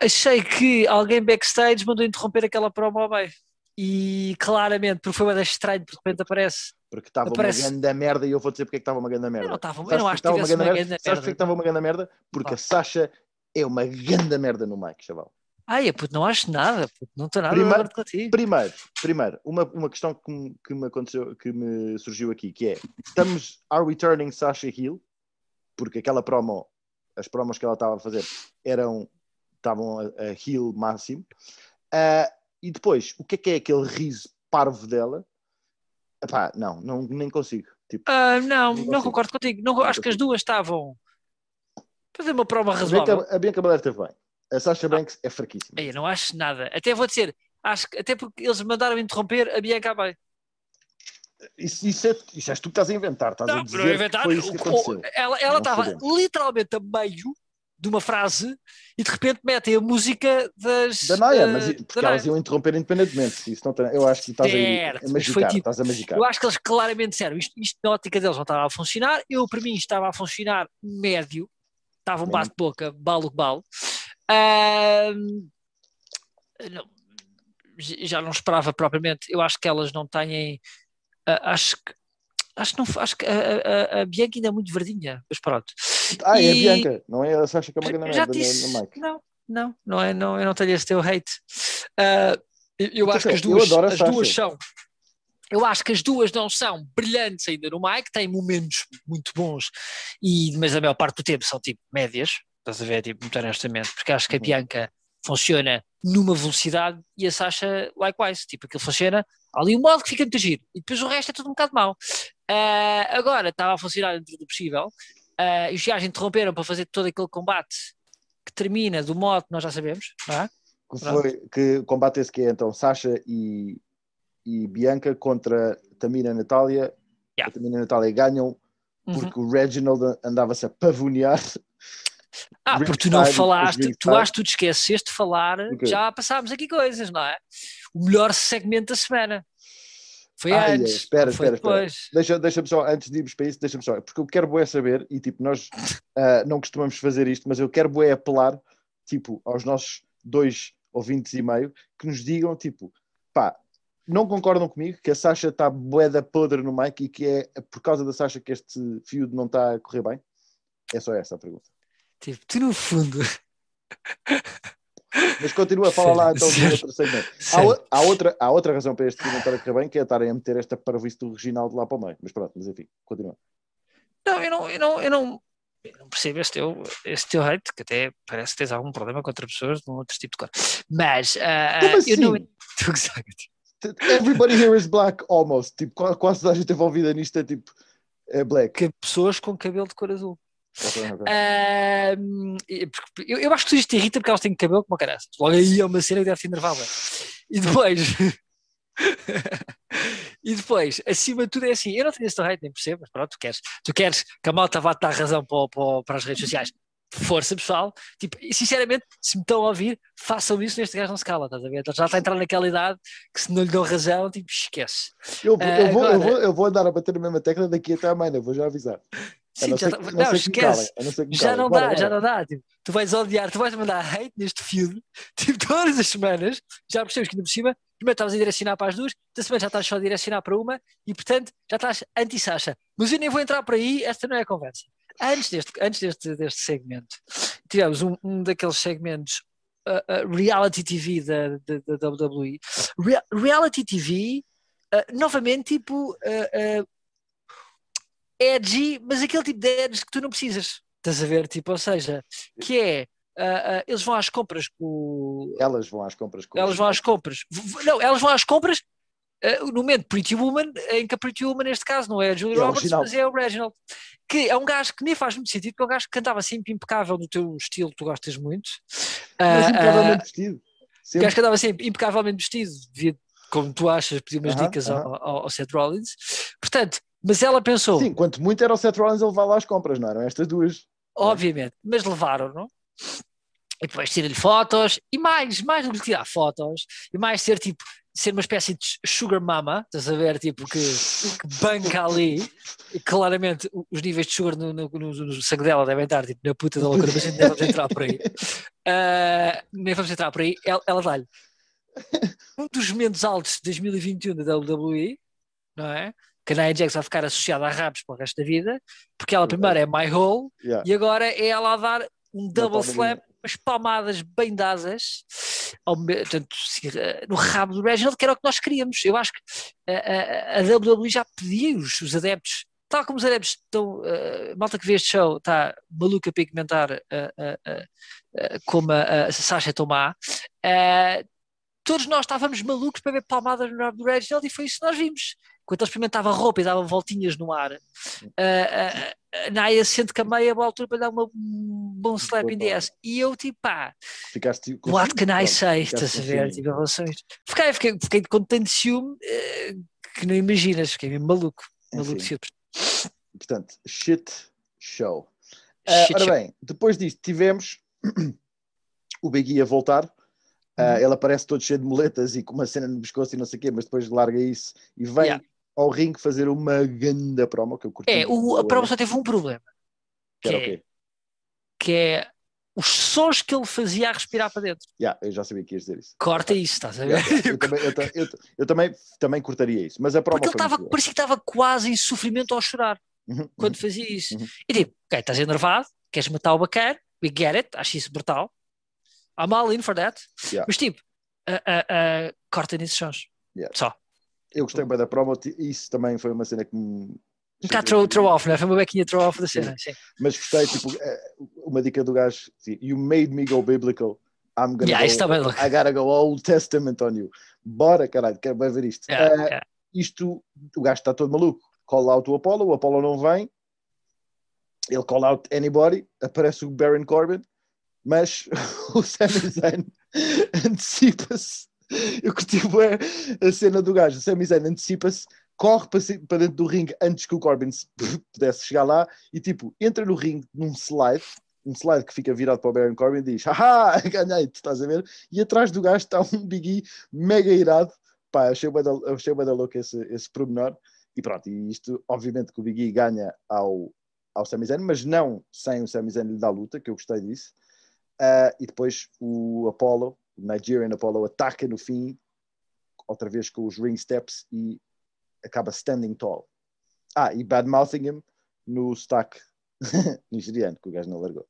Achei que alguém backstage mandou interromper aquela promo bem. E claramente, porque foi uma das estranho, de repente aparece. Porque estava aparece... uma grande merda e eu vou dizer porque é que estava uma grande merda. Eu não, estava, eu não acho que estava uma grande merda. Sabes porque estava uma grande merda? Porque oh. a Sasha é uma grande merda no mic, chaval. Ai, é puto, não acho nada, puto, não estou nada primeiro, contigo. Primeiro, primeiro uma, uma questão que me, que me aconteceu, que me surgiu aqui, que é, estamos, are we turning Sasha Hill? Porque aquela promo, as promos que ela estava a fazer eram estavam a, a heel máximo. Uh, e depois, o que é que é aquele riso parvo dela? Epá, não, não, nem consigo. Tipo, uh, não, não, não, concordo contigo. Não, não acho consigo. que as duas estavam fazer uma prova razoável. A Bianca Belair esteve bem. A Sasha ah, Banks é fraquíssima. Eu não acho nada. Até vou dizer, acho que até porque eles mandaram interromper a Bianca bem. Isso, isso, é, isso és tu que estás a inventar, estás não, a dizer não inventar, foi isso que aconteceu. Ela, ela estava literalmente a meio de uma frase e de repente metem a música das. Da Naya, uh, mas porque elas iam interromper independentemente. Isso não tem, eu acho que estás certo, a, magicar, tipo, estás a magicar. Eu acho que eles claramente disseram isto, isto na ótica deles não estava a funcionar. Eu, para mim, estava a funcionar médio, estava um bate-boca, balo balo. Uh, não, já não esperava propriamente. Eu acho que elas não têm. Uh, acho que acho que, não, acho que a, a, a, Bianca ainda é muito verdinha, mas pronto. Ah, é a Bianca, não é a Sasha que é uma grande Já disse, no, no não, não, não é, não, eu não tenho esse teu hate. Uh, eu, eu acho que as duas, as duas são, Eu acho que as duas não são brilhantes ainda no Mike, têm momentos muito bons, e, mas a maior parte do tempo são tipo médias, estás a ver, tipo, muito honestamente, porque acho que a Uhum. Bianca funciona numa velocidade e a Sasha likewise, tipo, aquilo funciona, ali um modo que fica muito giro, e depois o resto é tudo um bocado mau. Ah, agora estava a funcionar dentro do possível, ah, e os gajos interromperam para fazer todo aquele combate que termina do modo que nós já sabemos, não é? Que, foi, que combate esse que é então Sasha e, e Bianca contra Tamina e Natália. Yeah. A Tamina e Natália ganham Uhum. porque o Reginald andava-se a pavonear. Ah, porque tu não falaste, tu acho que tu te esqueceste de falar, O quê? já passámos aqui coisas, não é? O melhor segmento da semana. Foi Ai, antes, espera, não foi espera, espera. depois. Deixa- Deixa-me só, antes de irmos para isso, deixa-me só, porque eu quero bué saber, e tipo, nós [LAUGHS] ah, não costumamos fazer isto, mas eu quero bué apelar, tipo, aos nossos dois ouvintes e meio, que nos digam, tipo, pá, não concordam comigo que a Sasha está bué da podre no Mike e que é por causa da Sasha que este feud não está a correr bem? É só essa a pergunta. Tipo, tu no fundo. Mas continua a falar lá então do outro segmento. Há, há outra, há outra razão para este não estar a correr bem, que é estarem a meter esta parvoíce do Reginaldo lá para o meio. Mas pronto, mas enfim, continua. Não, eu não, eu não, eu não, eu não percebo esse teu, esse teu hate, que até parece que tens algum problema contra pessoas de um outro tipo de cor. Mas ah, Como eu não. assim? Tu que sabes. Everybody here is black, almost. Tipo, qua- quase toda a gente envolvida nisto é tipo, é black. Que pessoas com cabelo de cor azul. Porque eu, eu acho que tu isto te irrita porque elas têm cabelo como a caralho. Logo aí é uma cena que deve te enervar. bué. E depois. [LAUGHS] e depois, acima de tudo, é assim: eu não tenho esse hate, nem percebo, mas pronto, tu queres, tu queres que a malta vá te dar razão para, para, para as redes sociais. Força, pessoal. Tipo, e sinceramente, se me estão a ouvir, façam isso neste gajo não se cala, estás a ver? Ele já está a entrar naquela idade que se não lhe dão razão, tipo, esquece. Eu, eu, vou, eu, agora- vou, eu vou andar a bater na mesma tecla daqui até amanhã, vou já avisar. Sim, não já tá- que- não, não calem, esquece. Já calem. não Bora, dá, já bora. não dá. Tipo, tu vais odiar, tu vais mandar hate neste feud, [LAUGHS] tipo, todas as semanas, já percebes que ainda por cima, primeiro estavas a direcionar para as duas, da semana já estás só a direcionar para uma, e portanto já estás anti-Sasha. Mas eu nem vou entrar por aí, esta não é a conversa. Antes deste, antes deste, deste segmento, tivemos um, um daqueles segmentos uh, uh, reality TV da, da, da WWE. Rea- reality TV, uh, novamente, tipo, uh, uh, edgy, mas aquele tipo de edge que tu não precisas. Estás a ver? Tipo, ou seja, que é. ah, ah, eles vão às compras com. o- Elas vão às compras com Elas vão às compras. Não, elas vão às compras ah, no momento Pretty Woman, em que a Pretty Woman, neste caso, não é a Julia É o Roberts, Reginald. mas é o Reginald. Que é um gajo que nem faz muito sentido, porque é um gajo que cantava sempre impecável do teu estilo, que tu gostas muito. Mas impecavelmente vestido. o Sempre. gajo que andava sempre impecavelmente vestido, devia, como tu achas, pedir umas Aham, dicas aham. ao, ao, ao Seth Rollins. Portanto, mas ela pensou. Sim, quanto muito era o Seth Rollins a levar lá às compras, não eram estas duas. obviamente, mas levaram-no. E depois tira-lhe fotos, e mais, mais do que tirar fotos, e mais ser tipo, ser uma espécie de sugar mama, estás a ver, tipo, que, que banca ali, e claramente os níveis de sugar no, no, no, no sangue dela devem estar tipo, na puta da loucura, mas a gente nem vamos entrar por aí. [LAUGHS] Ah, nem vamos entrar por aí, ela, ela dá-lhe um dos momentos altos de 2021 da WWE, não é? Que a Nia Jax vai ficar associada a rabos para o resto da vida, porque ela primeiro é My Hole, Yeah. e agora é ela a dar um double slap, umas palmadas bem dadas ao portanto, eh, no rabo do Reginald, que era o que nós queríamos. Eu acho que a, a, a WWE já pedia os, os adeptos, tal como os adeptos estão, eh, malta que vê este show está maluca para comentar eh, eh, eh, eh, como a, a Sasha Tomá. eh, todos nós estávamos malucos para ver palmadas no rabo do Reginald e foi isso que nós vimos. Enquanto ele experimentava roupa e dava voltinhas no ar, eh, a, a Naya se sente que a meia boa altura para dar uma, um bom slap in the ass. E eu, tipo, pá, Ficaste what can I say? Estás a ver? Tipo, em relações. Fiquei, fiquei, fiquei com tanto ciúme eh, que não imaginas, fiquei mesmo maluco. Maluco de Enfim. Portanto, shit show. Ah, Shit ora show. bem, depois disto tivemos [CLEARS THROAT] o Big E a voltar. Uhum. ele aparece todo cheio de moletas e com uma cena no pescoço e não sei o quê, mas depois larga isso e vem Yeah. Ao ringue fazer uma ganda promo que eu curti. É, o, a prova só teve um problema, Que que era o é, quê? que é os sons que ele fazia a respirar para dentro. Yeah, eu já sabia que ias dizer isso. Corta isso, estás a ver? Yeah, eu [LAUGHS] também, eu, eu, eu também, também cortaria isso, mas a promo Porque ele estava, parecia que estava quase em sofrimento ao chorar Uhum, quando uhum. fazia isso. Uhum. E tipo, ok, estás enervado, queres matar o bacana, we get it, acho isso brutal. I'm all in for that. Yeah. Mas tipo, ah, ah, ah, corta nesses sons. Yeah. Só. Eu gostei bem da promo, e isso também foi uma cena que me. Um bocado throw, throw off, né? Foi uma bequinha throw off da cena. Sim. Mas gostei, tipo, é, uma dica do gajo: You made me go biblical. I'm gonna Yeah, go, isso tá bem. I gotta go Old Testament on you. Bora, caralho, quero bem ver isto. Yeah, Eh, yeah. Isto, o gajo está todo maluco. Call out o Apollo, o Apollo não vem. Ele call out anybody, aparece o Baron Corbin, mas [LAUGHS] o Sami Zayn [LAUGHS] antecipa-se. [LAUGHS] Eu curti bué a cena do gajo. O Sami Zayn antecipa-se, corre para, dentro do ringue antes que o Corbin se- [LAUGHS] pudesse chegar lá e tipo, entra no ringue num slide, um slide que fica virado para o Baron Corbin diz: Haha, [LAUGHS] ganhei, tu estás a ver? E atrás do gajo está um Big E mega irado. Pá, achei bem da, achei bué da louco esse, esse pormenor. E pronto, e isto, obviamente, que o Big E ganha ao, ao Sami Zayn, mas não sem o Sami Zayn lhe dar luta, que eu gostei disso. Ah, e depois o Apollo, Nigerian Apollo, ataca no fim, outra vez com os ring steps e acaba standing tall. Ah, e bad mouthing him no stack [LAUGHS] nigeriano, que o gajo não largou.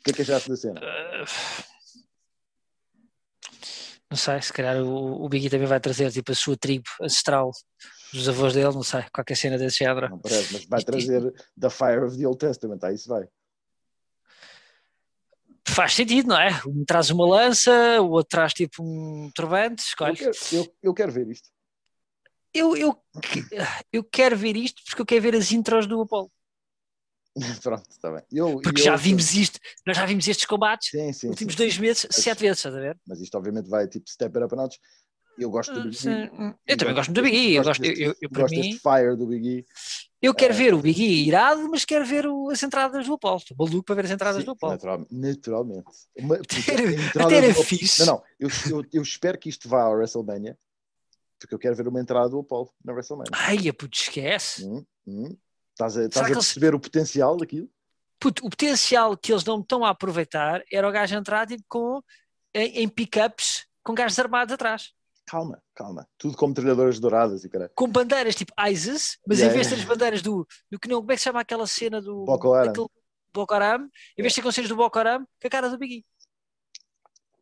O que é que achaste da cena? Não sei, se calhar o, o Biggie também vai trazer tipo a sua tribo ancestral dos avós dele, não sei, qualquer cena desse género. Não parece, mas vai Isto- trazer The Fire of the Old Testament, aí isso vai. Faz sentido, não é? Um traz uma lança, o outro traz tipo um turbante, Eu escolhe. quero, eu, eu quero ver isto. Eu, eu, eu quero ver isto porque eu quero ver as intros do Apollo. [LAUGHS] Pronto, está bem. Eu, Porque eu- já vimos isto, nós já vimos estes combates Sim, sim, nos últimos sim. dois meses, sete vezes, estás a ver? Mas isto obviamente vai tipo step it up a notch. Eu gosto do Ah, Big. E. Eu também gosto do Big E, eu gosto, eu, deste- eu, eu, para gosto mim, deste fire do Big E. eu quero É. ver o Big E irado, mas quero ver o- as entradas do Apollo. Estou maluco para ver as entradas Sim, do Apollo. naturalmente. naturalmente. Uma- [LAUGHS] porque Até era do- fixe. Não, não. Eu, eu, eu espero que isto vá ao WrestleMania. Porque eu quero ver uma entrada do Apollo na WrestleMania. Ai, puto, esquece. Hum, hum. Estás a, estás a que eles- perceber o potencial daquilo? Puto, o potencial que eles não estão a aproveitar era o gajo entrar tipo, com, em, em pick-ups com gajos armados atrás. Calma, calma. Tudo como treinadores douradas e caralho. Com bandeiras tipo ISIS, mas Yeah, em vez de ter as bandeiras do, do que não, como é que se chama aquela cena do Boko Haram. daquele Boko Haram, em vez de ter com cenas do Boko Haram, com a cara do Biggie.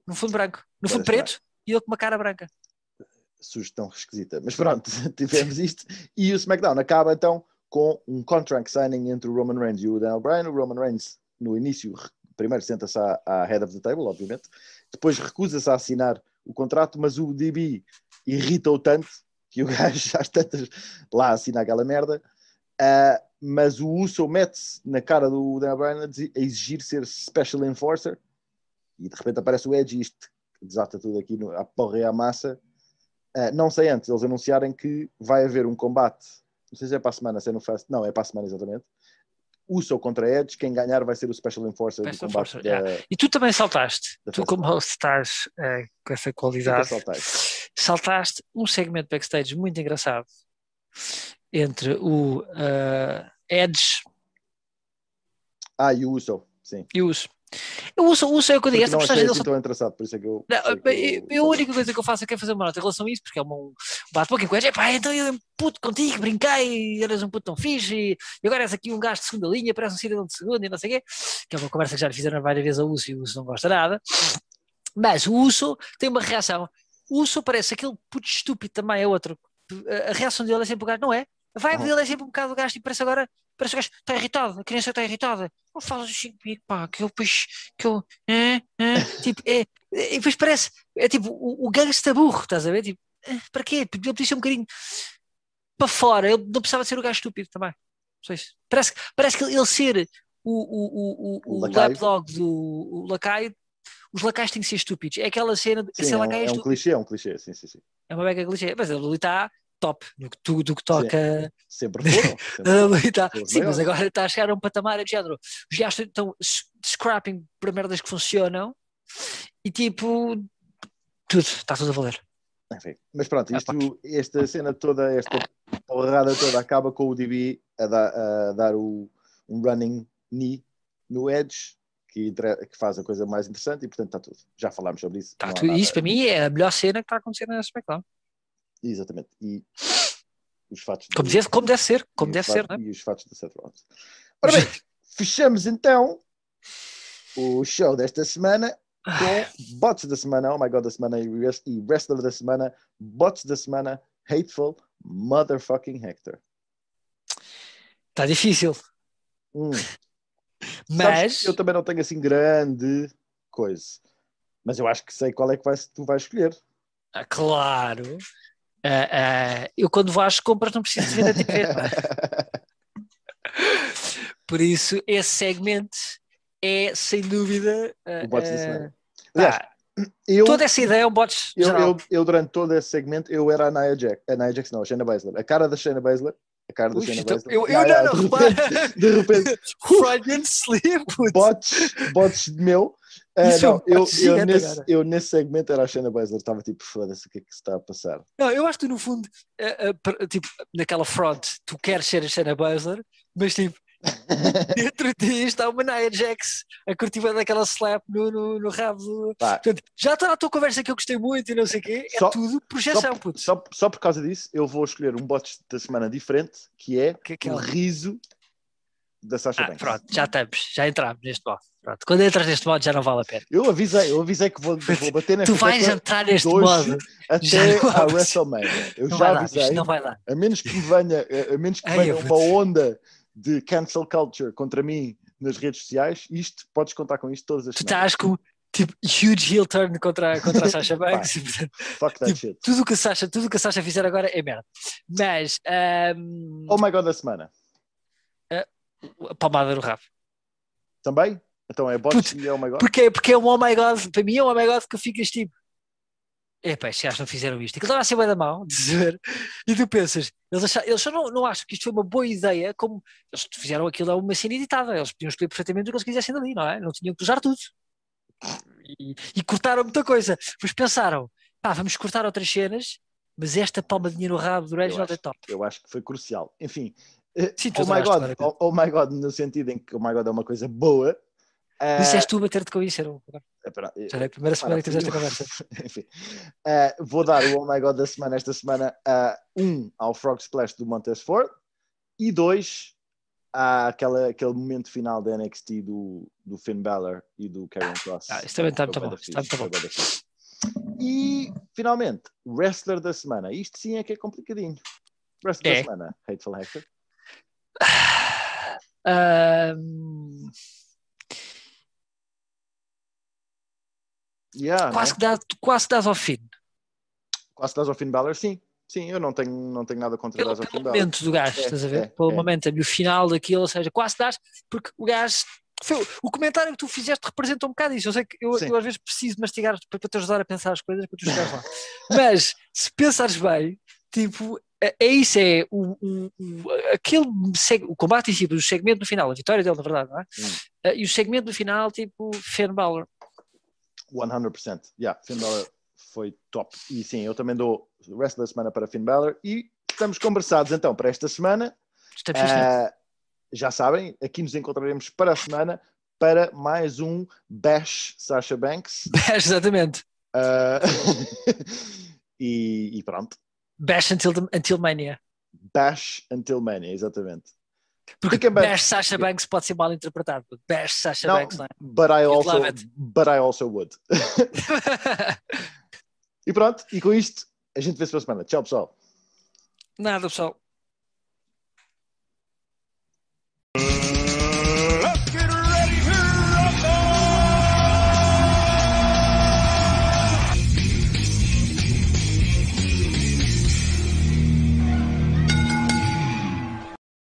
No fundo branco. No fundo Parece preto e ele com uma cara branca. Sugestão esquisita. Mas pronto, [LAUGHS] tivemos isto. E o SmackDown acaba então com um contract signing entre o Roman Reigns e o Daniel Bryan. O Roman Reigns, no início, primeiro senta-se à, à head of the table, obviamente. Depois recusa-se a assinar o contrato, mas o DB irrita-o tanto que o [LAUGHS] gajo às tantas lá assina aquela merda. Ah, mas o Uso mete-se na cara do Daniel Bryan a a exigir ser Special Enforcer e de repente aparece o Edge e isto desata tudo aqui no, à porra e à massa. Ah, não sei antes eles anunciarem que vai haver um combate, não sei se é para a semana, se é no Fast, não, é para a semana exatamente. Uso contra Edge, quem ganhar vai ser o Special Enforcer Special do combate Enforcer, da, E tu também saltaste, tu como host estás eh, com essa qualidade, saltaste um segmento backstage muito engraçado entre o eh, Edge Ah, e o Uso, sim. e o Uso. O Uso, o Uso é o que eu digo, essa não personagem dele assim só tão engraçado, por isso é que eu. Não, é que eu- eu- a única coisa que eu faço é que é fazer uma nota em relação a isso, porque é um bate-boca em coisa. Epá, então eu puto contigo, brinquei, eras um puto tão fixe, e, e agora és aqui um gajo de segunda linha, parece um cidadão de segunda e não sei o quê, que é uma conversa que já lhe fizeram várias vezes ao Uso e o Uso não gosta nada. Mas o Uso tem uma reação. O Uso parece aquele puto estúpido também, é outro. A a reação dele é sempre o gajo, não é? A vibe Uhum. dele é sempre um bocado o gajo, tipo, parece agora, parece o gajo está irritado, a criança está irritada. Não falas assim comigo, pá, que eu depois, que eu, é, é, [LAUGHS] tipo, é, é, e depois parece, é tipo, o, o gangsta burro, estás a ver? Tipo, eh, para quê? Porque ele podia ser um bocadinho para fora, ele não precisava ser o gajo estúpido também. Parece, que- parece que ele, ser o, o, o, O o, do o lacaio, os lacaios têm que ser estúpidos. É aquela cena de Sim, ser é um, lacaio é, é um estúpido. clichê, é um clichê, sim, sim, sim. É uma mega clichê, mas ele está top no que, tu, do que toca. Sempre sempre [LAUGHS] foram. ali tá- Pelos Sim, mas agora está a chegar a um patamar de género. Os gajos estão scrapping para merdas que funcionam e tipo, tudo, está tudo a valer. Enfim, mas pronto, Ah, isto, esta cena toda, esta porrada toda acaba com o DB a, dar- a dar o, um running knee no Edge, que, faz a coisa mais interessante e portanto está tudo. Já falámos sobre isso. Tá tudo- isso para mim é a melhor cena que está a acontecer na SmackDown. Exatamente. E os fatos. Como deve, como deve ser, como e deve os ser, fatos- não é? E os fatos do Seth Rollins. Ora bem, [LAUGHS] fechamos então o show desta semana com bots da semana, oh my god da semana e e wrestler da semana, bots da semana, Hateful Motherfucking Hector. Está difícil. Hum. [LAUGHS] Mas eu também não tenho assim grande coisa. Mas eu acho que sei qual é que vai, tu vais escolher. Ah, claro. Ah, ah, eu quando vou às compras não preciso de ver a [LAUGHS] TV. Por isso, esse segmento é sem dúvida. o bots da semana. Aliás, eu, toda essa ideia é um bots eu, eu, eu, durante todo esse segmento, eu era a Nia Jax, a Nia Jax não, a Shayna Baszler. A cara da Shayna Baszler a cara da Shayna Baszler. Eu, eu não, não, repara. De repente. [LAUGHS] Freudian [LAUGHS] sleep. Bots, bots meu. Uh, não, eu, eu, nesse, eu, nesse, segmento era a Shayna Baszler, estava tipo, foda-se, o que é que se está a passar? Não, eu acho que no fundo, uh, uh, tipo, naquela front, tu queres ser a Shayna Baszler, mas tipo, dentro de ti está uma Nia Jax a curtir daquela slap no, no, no rabo do... Portanto, já está a tua conversa que eu gostei muito e não sei o quê, é só, tudo projeção, só, puto. Só, só por causa disso, eu vou escolher um bot da semana diferente, que é, que é o riso da Sasha ah, Banks. Pronto, já estamos, já entramos neste modo. Pronto, quando entras neste modo já não vale a pena. Eu avisei, eu avisei que vou, vou bater nesta Tu vais entrar neste modo até a WrestleMania. Eu não já avisei. Dar, não vai dar. A menos que venha, a menos que venha uma onda de cancel culture contra mim nas redes sociais, isto, podes contar com isto todas as Tu estás com tipo huge heel turn contra, contra a Sasha Banks. Fuck that tipo, shit. Tudo o que a Sasha, tudo que a Sasha fizer agora é merda. Mas um, Oh my god da semana. Uh, a palmada no rabo. Também? Então é bot e é oh my god. Porque, porque é um oh my god, para mim é um oh my god que ficas tipo epá, estes gajos não fizeram isto. Aquilo estava a ser bem da mão, dizer, e tu pensas, eles, acharam, eles só não, não acham que isto foi uma boa ideia, como eles fizeram aquilo a uma cena editada, eles podiam escolher perfeitamente o que eles quisessem ali, não é? Não tinham que usar tudo. E, e cortaram muita coisa. Depois pensaram, pá, vamos cortar outras cenas, mas esta palmadinha no rabo do Reginald é top. Eu acho que foi crucial. Enfim, eh, Sim, oh, my God, oh, oh my God, no sentido em que oh my God é uma coisa boa, Uh, Disseste tu bater-te com isso, era Já é a primeira semana que tiveste esta conversa. [LAUGHS] Enfim, uh, vou dar o Oh My God da semana esta semana a uh, um ao Frog Splash do Montez Ford e dois àquela, aquele momento final da NXT do, do Finn Balor e do Karen Cross. Ah, isso também está muito bom. Está muito bom. E finalmente, Wrestler da semana. Isto sim é que é complicadinho. Wrestler é. da semana, Hateful Hector. Um... Yeah, quase, né? que dá, quase dás ao fim. Quase dás ao fim Balor, sim. Sim, eu não tenho, não tenho nada contra pelo, dar ao fim Balor. momento do gajo, é, estás a ver? É, pelo é. momento, o final daquilo, ou seja, quase dás, porque o gajo foi, o comentário que tu fizeste representa um bocado isso. Eu sei que eu, eu às vezes preciso mastigar para, para te ajudar a pensar as coisas para tu chegares lá. Mas se pensares bem, tipo, é, é isso, é o, o, o, aquele o combate em si, o segmento no final, a vitória dele, na verdade, não é? Hum. E o segmento no final, tipo, Finn Balor. 100%. Yeah, Finn Balor foi top. E sim, eu também dou o resto da semana para Finn Balor. E estamos conversados então para esta semana. Uh, já sabem, aqui nos encontraremos para a semana para mais um Bash Sasha Banks. [LAUGHS] Bash, exatamente. Uh, [LAUGHS] e, e, pronto. Bash until, until Mania. Bash until Mania, exatamente. Porque Bash Sasha Banks pode ser mal interpretado. Bash Sasha não, Banks, não é? But I, also, but I also would. [LAUGHS] e pronto, e com isto a gente vê-se para a semana. Tchau, pessoal. Nada, pessoal.